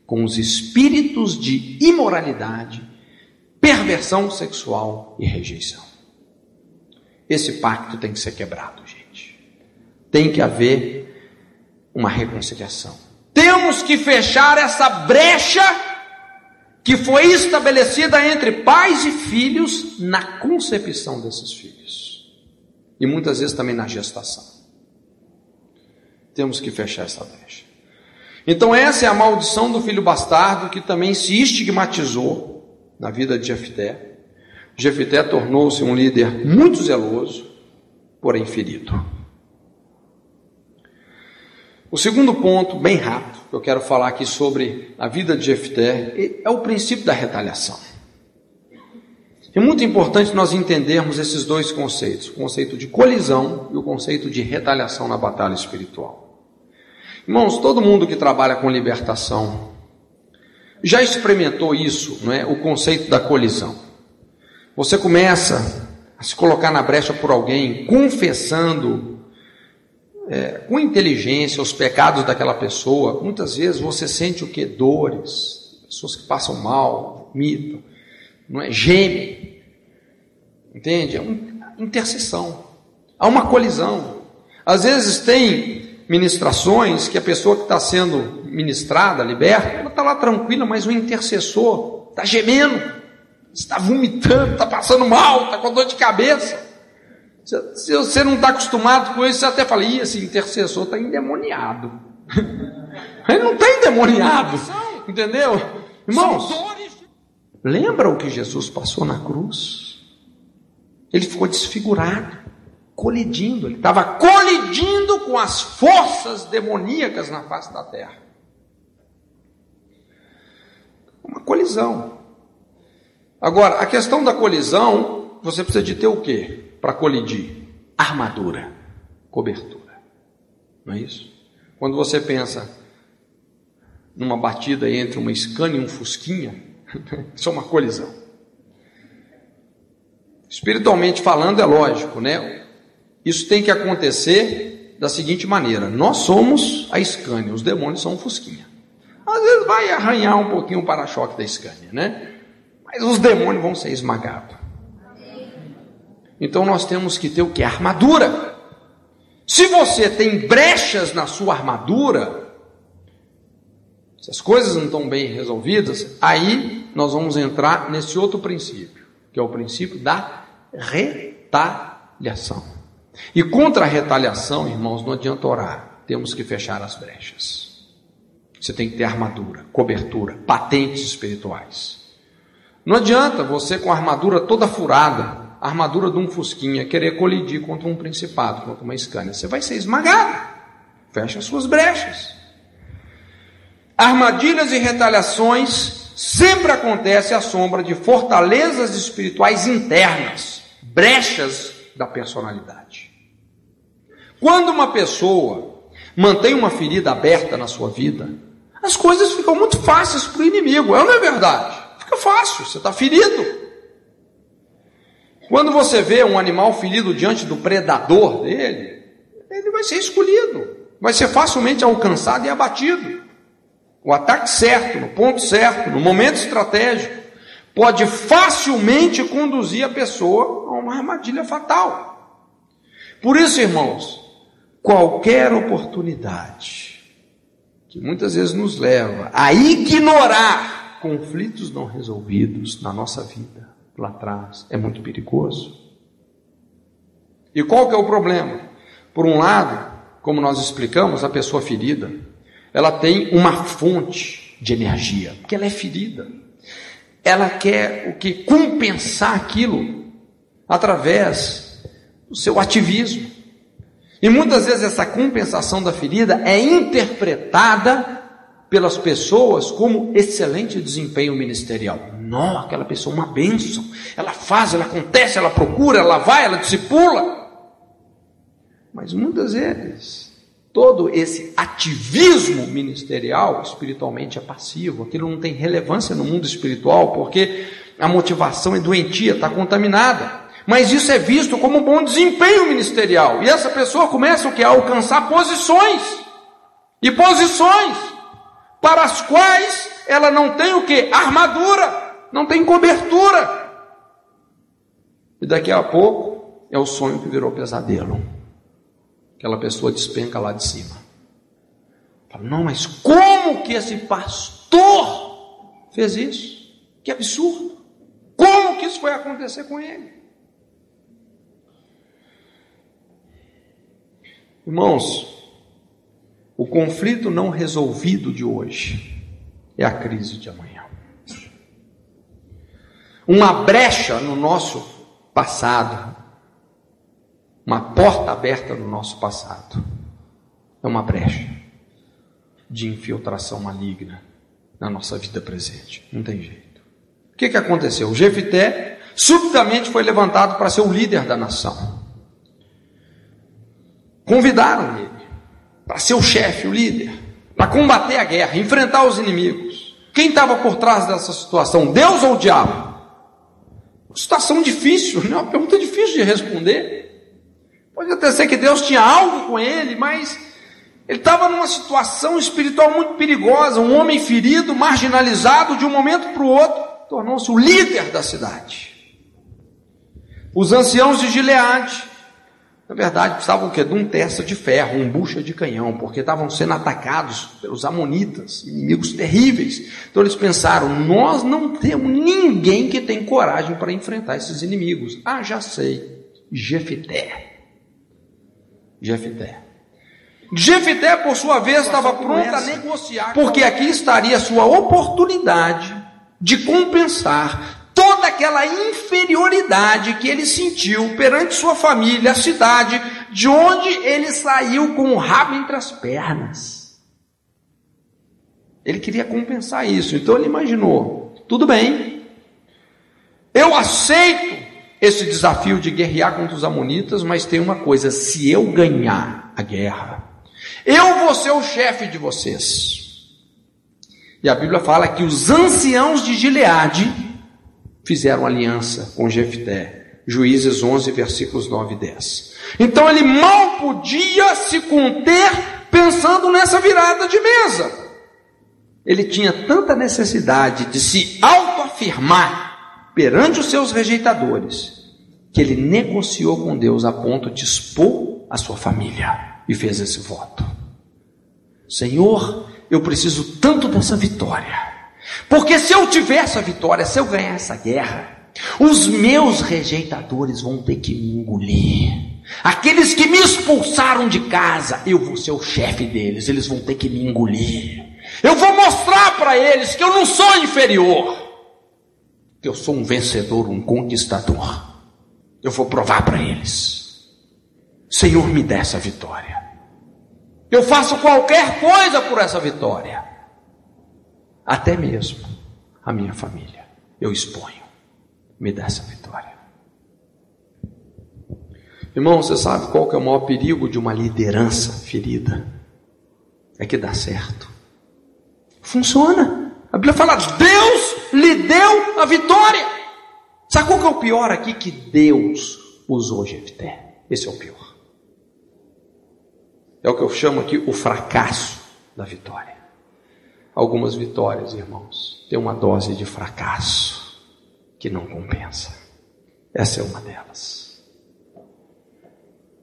com os espíritos de imoralidade perversão sexual e rejeição. Esse pacto tem que ser quebrado, gente. Tem que haver uma reconciliação. Temos que fechar essa brecha que foi estabelecida entre pais e filhos na concepção desses filhos. E muitas vezes também na gestação. Temos que fechar essa brecha. Então, essa é a maldição do filho bastardo que também se estigmatizou na vida de Jefté. Jefté tornou-se um líder muito zeloso, porém ferido. O segundo ponto, bem rápido, que eu quero falar aqui sobre a vida de Jefté, é o princípio da retaliação. É muito importante nós entendermos esses dois conceitos, o conceito de colisão e o conceito de retaliação na batalha espiritual. Irmãos, todo mundo que trabalha com libertação já experimentou isso, não é? O conceito da colisão. Você começa a se colocar na brecha por alguém, confessando é, com inteligência os pecados daquela pessoa. Muitas vezes você sente o que? Dores, pessoas que passam mal, mitam, não é? Gemem. Entende? É uma intercessão. Há uma colisão. Às vezes tem ministrações que a pessoa que está sendo ministrada, liberta, ela está lá tranquila, mas o intercessor está gemendo, está vomitando, está passando mal, está com dor de cabeça. Se você não está acostumado com isso, você até fala, Ih, esse intercessor está endemoniado. [laughs] Ele não está endemoniado, entendeu? Irmãos, lembra o que Jesus passou na cruz? Ele ficou desfigurado, colidindo, ele estava colidindo com as forças demoníacas na face da terra. Uma colisão. Agora, a questão da colisão, você precisa de ter o quê para colidir? Armadura, cobertura. Não é isso? Quando você pensa numa batida entre uma Scania e um Fusquinha, [laughs] isso é uma colisão. Espiritualmente falando, é lógico, né? Isso tem que acontecer da seguinte maneira: nós somos a Scania, os demônios são o Fusquinha. Vezes vai arranhar um pouquinho o para-choque da Scania, né? Mas os demônios vão ser esmagados. Então nós temos que ter o que? Armadura. Se você tem brechas na sua armadura, se as coisas não estão bem resolvidas, aí nós vamos entrar nesse outro princípio, que é o princípio da retaliação. E contra a retaliação, irmãos, não adianta orar, temos que fechar as brechas. Você tem que ter armadura, cobertura, patentes espirituais. Não adianta você com a armadura toda furada, a armadura de um fusquinha, querer colidir contra um principado, contra uma escânia. Você vai ser esmagado. Fecha as suas brechas. Armadilhas e retaliações sempre acontecem à sombra de fortalezas espirituais internas, brechas da personalidade. Quando uma pessoa mantém uma ferida aberta na sua vida, as coisas ficam muito fáceis para o inimigo, é não é verdade? Fica fácil, você está ferido. Quando você vê um animal ferido diante do predador dele, ele vai ser escolhido, vai ser facilmente alcançado e abatido. O ataque certo, no ponto certo, no momento estratégico, pode facilmente conduzir a pessoa a uma armadilha fatal. Por isso, irmãos, qualquer oportunidade que muitas vezes nos leva a ignorar conflitos não resolvidos na nossa vida lá atrás é muito perigoso. E qual que é o problema? Por um lado, como nós explicamos, a pessoa ferida, ela tem uma fonte de energia, porque ela é ferida. Ela quer o que compensar aquilo através do seu ativismo. E muitas vezes essa compensação da ferida é interpretada pelas pessoas como excelente desempenho ministerial. Não, aquela pessoa é uma bênção. Ela faz, ela acontece, ela procura, ela vai, ela discipula. Mas muitas vezes, todo esse ativismo ministerial espiritualmente é passivo. Aquilo não tem relevância no mundo espiritual, porque a motivação é doentia, está contaminada. Mas isso é visto como um bom desempenho ministerial. E essa pessoa começa o que? A alcançar posições. E posições para as quais ela não tem o que? Armadura, não tem cobertura. E daqui a pouco é o sonho que virou pesadelo. Aquela pessoa despenca lá de cima. Fala, não, mas como que esse pastor fez isso? Que absurdo! Como que isso foi acontecer com ele? Irmãos, o conflito não resolvido de hoje é a crise de amanhã. Uma brecha no nosso passado, uma porta aberta no nosso passado, é uma brecha de infiltração maligna na nossa vida presente. Não tem jeito. O que, que aconteceu? O Jefité subitamente foi levantado para ser o líder da nação. Convidaram ele para ser o chefe, o líder, para combater a guerra, enfrentar os inimigos. Quem estava por trás dessa situação, Deus ou o diabo? Uma situação difícil, né? uma pergunta difícil de responder. Pode até ser que Deus tinha algo com ele, mas ele estava numa situação espiritual muito perigosa. Um homem ferido, marginalizado, de um momento para o outro, tornou-se o líder da cidade. Os anciãos de Gileade na verdade, precisavam que de um testa de ferro, um bucha de canhão, porque estavam sendo atacados pelos amonitas, inimigos terríveis. Então eles pensaram: nós não temos ninguém que tem coragem para enfrentar esses inimigos. Ah, já sei, Jefité. Jefité. Jefité, por sua vez, estava pronto a negociar, porque aqui estaria a sua oportunidade de compensar toda aquela inferioridade que ele sentiu perante sua família, a cidade, de onde ele saiu com o rabo entre as pernas. Ele queria compensar isso, então ele imaginou: tudo bem, Eu aceito esse desafio de guerrear contra os amonitas, mas tem uma coisa: se eu ganhar a guerra, eu vou ser o chefe de vocês. E a Bíblia fala que os anciãos de Gileade fizeram aliança com Jefté. Juízes 11, versículos 9 e 10. Então ele mal podia se conter pensando nessa virada de mesa. Ele tinha tanta necessidade de se autoafirmar perante os seus rejeitadores, que ele negociou com Deus a ponto de expor a sua família e fez esse voto. Senhor, eu preciso tanto dessa vitória. Porque se eu tiver essa vitória, se eu ganhar essa guerra, os meus rejeitadores vão ter que me engolir. Aqueles que me expulsaram de casa, eu vou ser o chefe deles, eles vão ter que me engolir. Eu vou mostrar para eles que eu não sou inferior, que eu sou um vencedor, um conquistador. Eu vou provar para eles. Senhor, me dê essa vitória. Eu faço qualquer coisa por essa vitória. Até mesmo a minha família. Eu exponho. Me dê essa vitória. Irmão, você sabe qual que é o maior perigo de uma liderança ferida? É que dá certo. Funciona. A Bíblia fala: Deus lhe deu a vitória. Sabe qual que é o pior aqui? Que Deus usou Jefté. Esse é o pior. É o que eu chamo aqui o fracasso da vitória. Algumas vitórias, irmãos, têm uma dose de fracasso que não compensa. Essa é uma delas.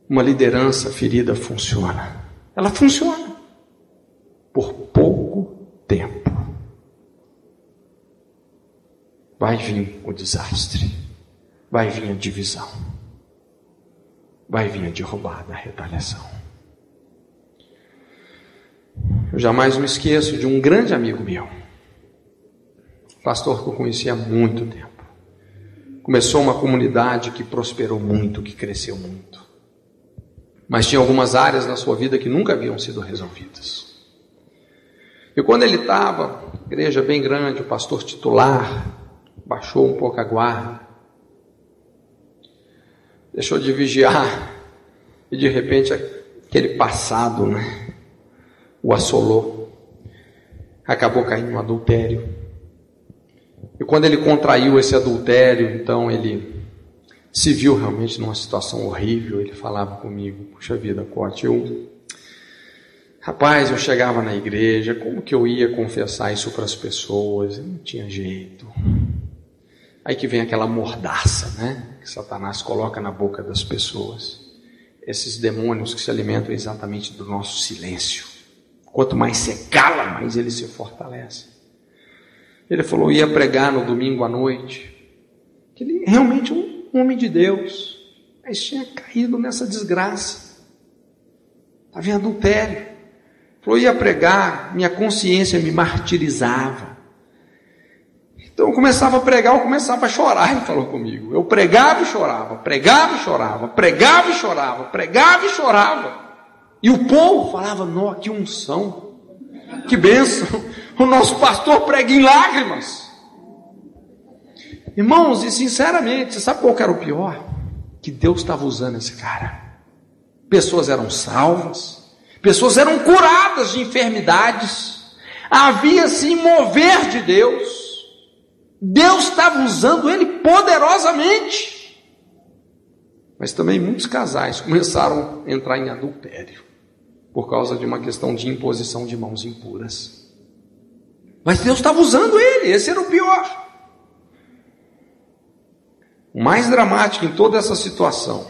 Uma liderança ferida funciona. Ela funciona por pouco tempo. Vai vir o desastre, vai vir a divisão, vai vir a derrubada, a retaliação. Eu jamais me esqueço de um grande amigo meu, pastor que eu conhecia há muito tempo. Começou uma comunidade que prosperou muito, que cresceu muito. Mas tinha algumas áreas na sua vida que nunca haviam sido resolvidas. E quando ele estava, igreja bem grande, o pastor titular, baixou um pouco a guarda, deixou de vigiar, e de repente aquele passado, né? O assolou, acabou caindo no adultério. E quando ele contraiu esse adultério, então ele se viu realmente numa situação horrível. Ele falava comigo: Puxa vida, Corte, eu. Rapaz, eu chegava na igreja, como que eu ia confessar isso para as pessoas? Eu não tinha jeito. Aí que vem aquela mordaça, né? Que Satanás coloca na boca das pessoas. Esses demônios que se alimentam exatamente do nosso silêncio. Quanto mais você cala, mais ele se fortalece. Ele falou, ia pregar no domingo à noite. Que ele realmente um homem de Deus, mas tinha caído nessa desgraça. Estava em adultério. Falou, ia pregar, minha consciência me martirizava. Então eu começava a pregar, eu começava a chorar, ele falou comigo. Eu pregava e chorava, pregava e chorava, pregava e chorava, pregava e chorava. E o povo falava: Nó, que unção, que bênção. O nosso pastor prega em lágrimas. Irmãos, e sinceramente, sabe qual era o pior? Que Deus estava usando esse cara. Pessoas eram salvas, pessoas eram curadas de enfermidades, havia sim mover de Deus. Deus estava usando ele poderosamente. Mas também muitos casais começaram a entrar em adultério por causa de uma questão de imposição de mãos impuras. Mas Deus estava usando ele, esse era o pior. O mais dramático em toda essa situação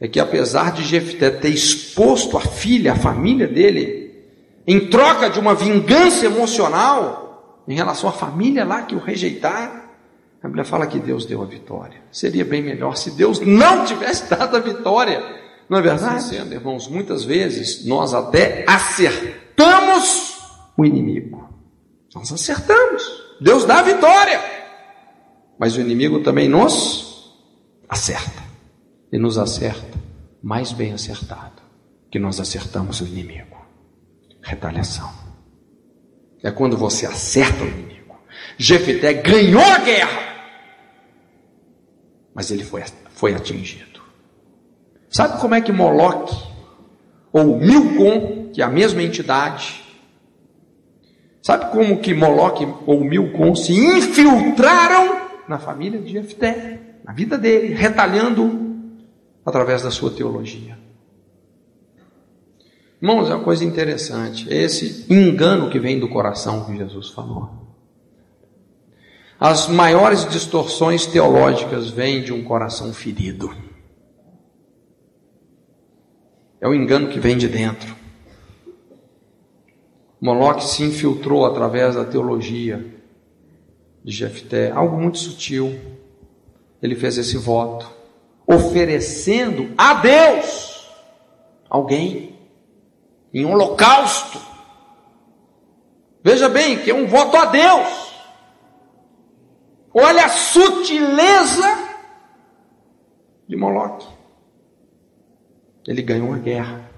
é que apesar de Jefté ter exposto a filha, a família dele, em troca de uma vingança emocional em relação à família lá que o rejeitaram, a Bíblia fala que Deus deu a vitória. Seria bem melhor se Deus não tivesse [laughs] dado a vitória não é verdade? Sendo, irmãos, muitas vezes nós até acertamos o inimigo. Nós acertamos. Deus dá a vitória. Mas o inimigo também nos acerta. E nos acerta mais bem acertado que nós acertamos o inimigo. Retaliação. É quando você acerta o inimigo. Jefité ganhou a guerra. mas ele foi, foi atingido. Sabe como é que Moloque, ou Milcom, que é a mesma entidade, sabe como que Moloque ou Milcom se infiltraram na família de Jefté, na vida dele, retalhando através da sua teologia? Irmãos, é uma coisa interessante. Esse engano que vem do coração que Jesus falou. As maiores distorções teológicas vêm de um coração ferido. É o engano que vem de dentro. Moloque se infiltrou através da teologia de Jefté, algo muito sutil. Ele fez esse voto, oferecendo a Deus alguém em holocausto. Veja bem que é um voto a Deus. Olha a sutileza de Moloque. Ele ganhou a guerra,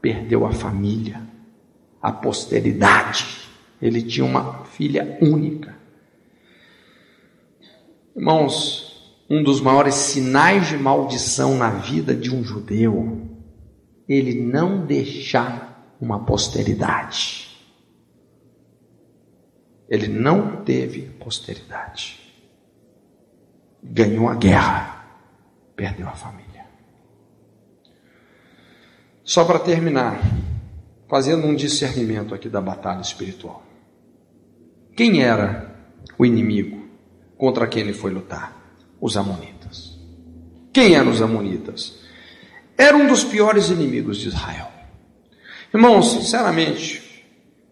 perdeu a família, a posteridade. Ele tinha uma filha única. Irmãos, um dos maiores sinais de maldição na vida de um judeu ele não deixar uma posteridade. Ele não teve posteridade. Ganhou a guerra, perdeu a família. Só para terminar, fazendo um discernimento aqui da batalha espiritual. Quem era o inimigo contra quem ele foi lutar? Os Amonitas. Quem eram os Amonitas? era um dos piores inimigos de Israel. Irmãos, sinceramente,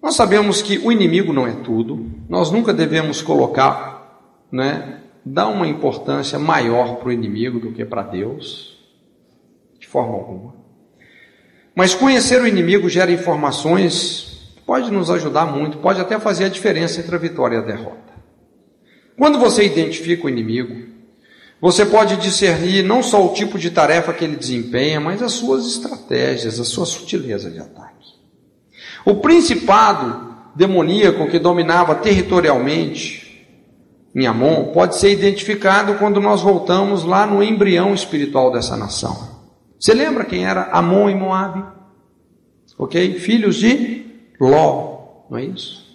nós sabemos que o inimigo não é tudo, nós nunca devemos colocar, né, dar uma importância maior para o inimigo do que para Deus, de forma alguma. Mas conhecer o inimigo gera informações, pode nos ajudar muito, pode até fazer a diferença entre a vitória e a derrota. Quando você identifica o inimigo, você pode discernir não só o tipo de tarefa que ele desempenha, mas as suas estratégias, a sua sutileza de ataque. O principado demoníaco que dominava territorialmente em Amon pode ser identificado quando nós voltamos lá no embrião espiritual dessa nação. Você lembra quem era Amon e Moabe? Ok? Filhos de Ló, não é isso?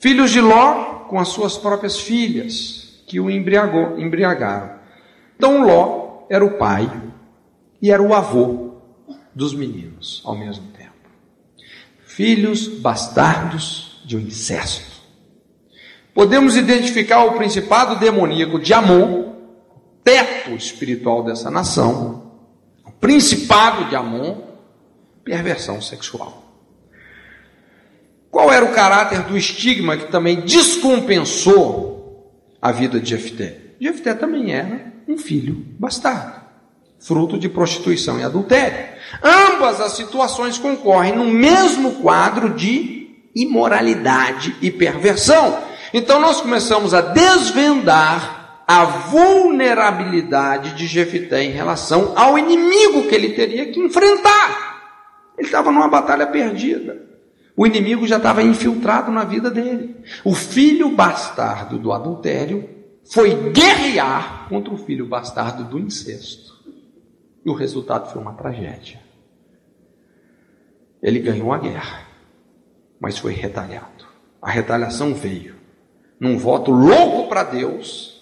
Filhos de Ló com as suas próprias filhas que o embriagou, embriagaram. Então Ló era o pai e era o avô dos meninos ao mesmo tempo. Filhos bastardos de um incesto. Podemos identificar o principado demoníaco de Amon, teto espiritual dessa nação, o principado de Amon, perversão sexual. Qual era o caráter do estigma que também descompensou a vida de Jefté. Jefté também era um filho bastardo, fruto de prostituição e adultério. Ambas as situações concorrem no mesmo quadro de imoralidade e perversão. Então nós começamos a desvendar a vulnerabilidade de Jefté em relação ao inimigo que ele teria que enfrentar. Ele estava numa batalha perdida. O inimigo já estava infiltrado na vida dele. O filho bastardo do adultério foi guerrear contra o filho bastardo do incesto. E o resultado foi uma tragédia. Ele ganhou a guerra, mas foi retalhado. A retaliação veio. Num voto louco para Deus,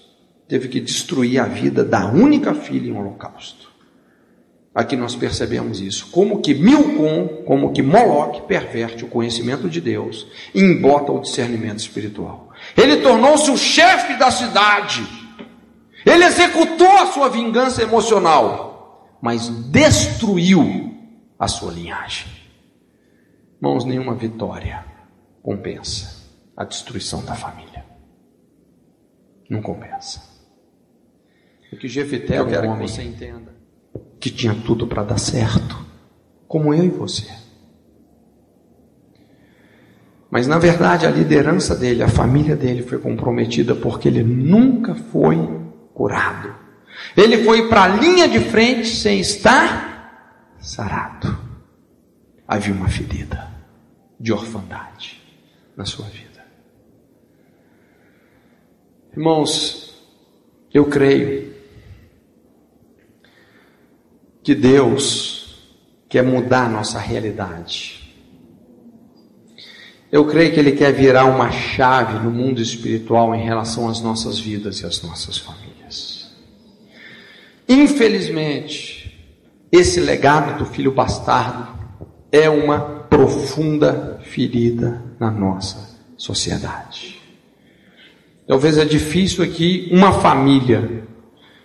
teve que destruir a vida da única filha em holocausto. Aqui nós percebemos isso. Como que Milcom, como que Moloque perverte o conhecimento de Deus e embota o discernimento espiritual. Ele tornou-se o chefe da cidade. Ele executou a sua vingança emocional, mas destruiu a sua linhagem. Mãos, nenhuma vitória compensa a destruição da família. Não compensa. O que Jefité, eu quero que você entenda que tinha tudo para dar certo, como eu e você. Mas na verdade a liderança dele, a família dele foi comprometida porque ele nunca foi curado. Ele foi para a linha de frente sem estar sarado. Havia uma ferida de orfandade na sua vida. Irmãos, Eu creio que Deus quer mudar a nossa realidade. Eu creio que Ele quer virar uma chave no mundo espiritual em relação às nossas vidas e às nossas famílias. Infelizmente, esse legado do filho bastardo é uma profunda ferida na nossa sociedade. Talvez é difícil aqui uma família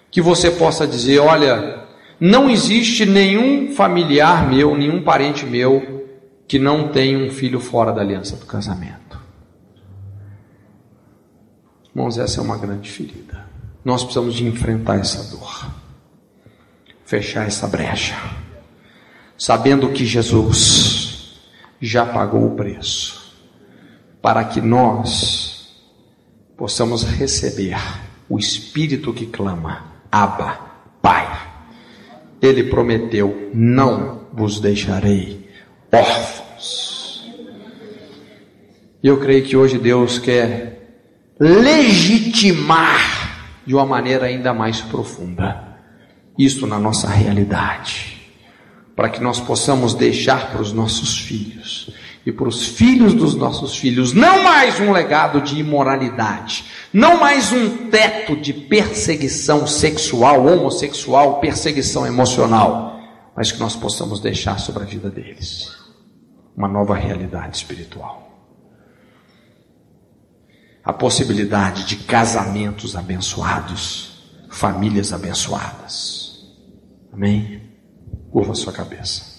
que você possa dizer: olha, não existe nenhum familiar meu, nenhum parente meu que não tem um filho fora da aliança do casamento. Irmãos, essa é uma grande ferida. Nós precisamos de enfrentar essa dor, fechar essa brecha, sabendo que Jesus já pagou o preço para que nós possamos receber o Espírito que clama, Abba, Pai. Ele prometeu: Não vos deixarei órfãos. Eu creio que hoje Deus quer legitimar de uma maneira ainda mais profunda isso na nossa realidade, para que nós possamos deixar para os nossos filhos e para os filhos dos nossos filhos não mais um legado de imoralidade, não mais um teto de perseguição sexual, homossexual, perseguição emocional, mas que nós possamos deixar sobre a vida deles uma nova realidade espiritual. A possibilidade de casamentos abençoados, famílias abençoadas. Amém? Curva sua cabeça.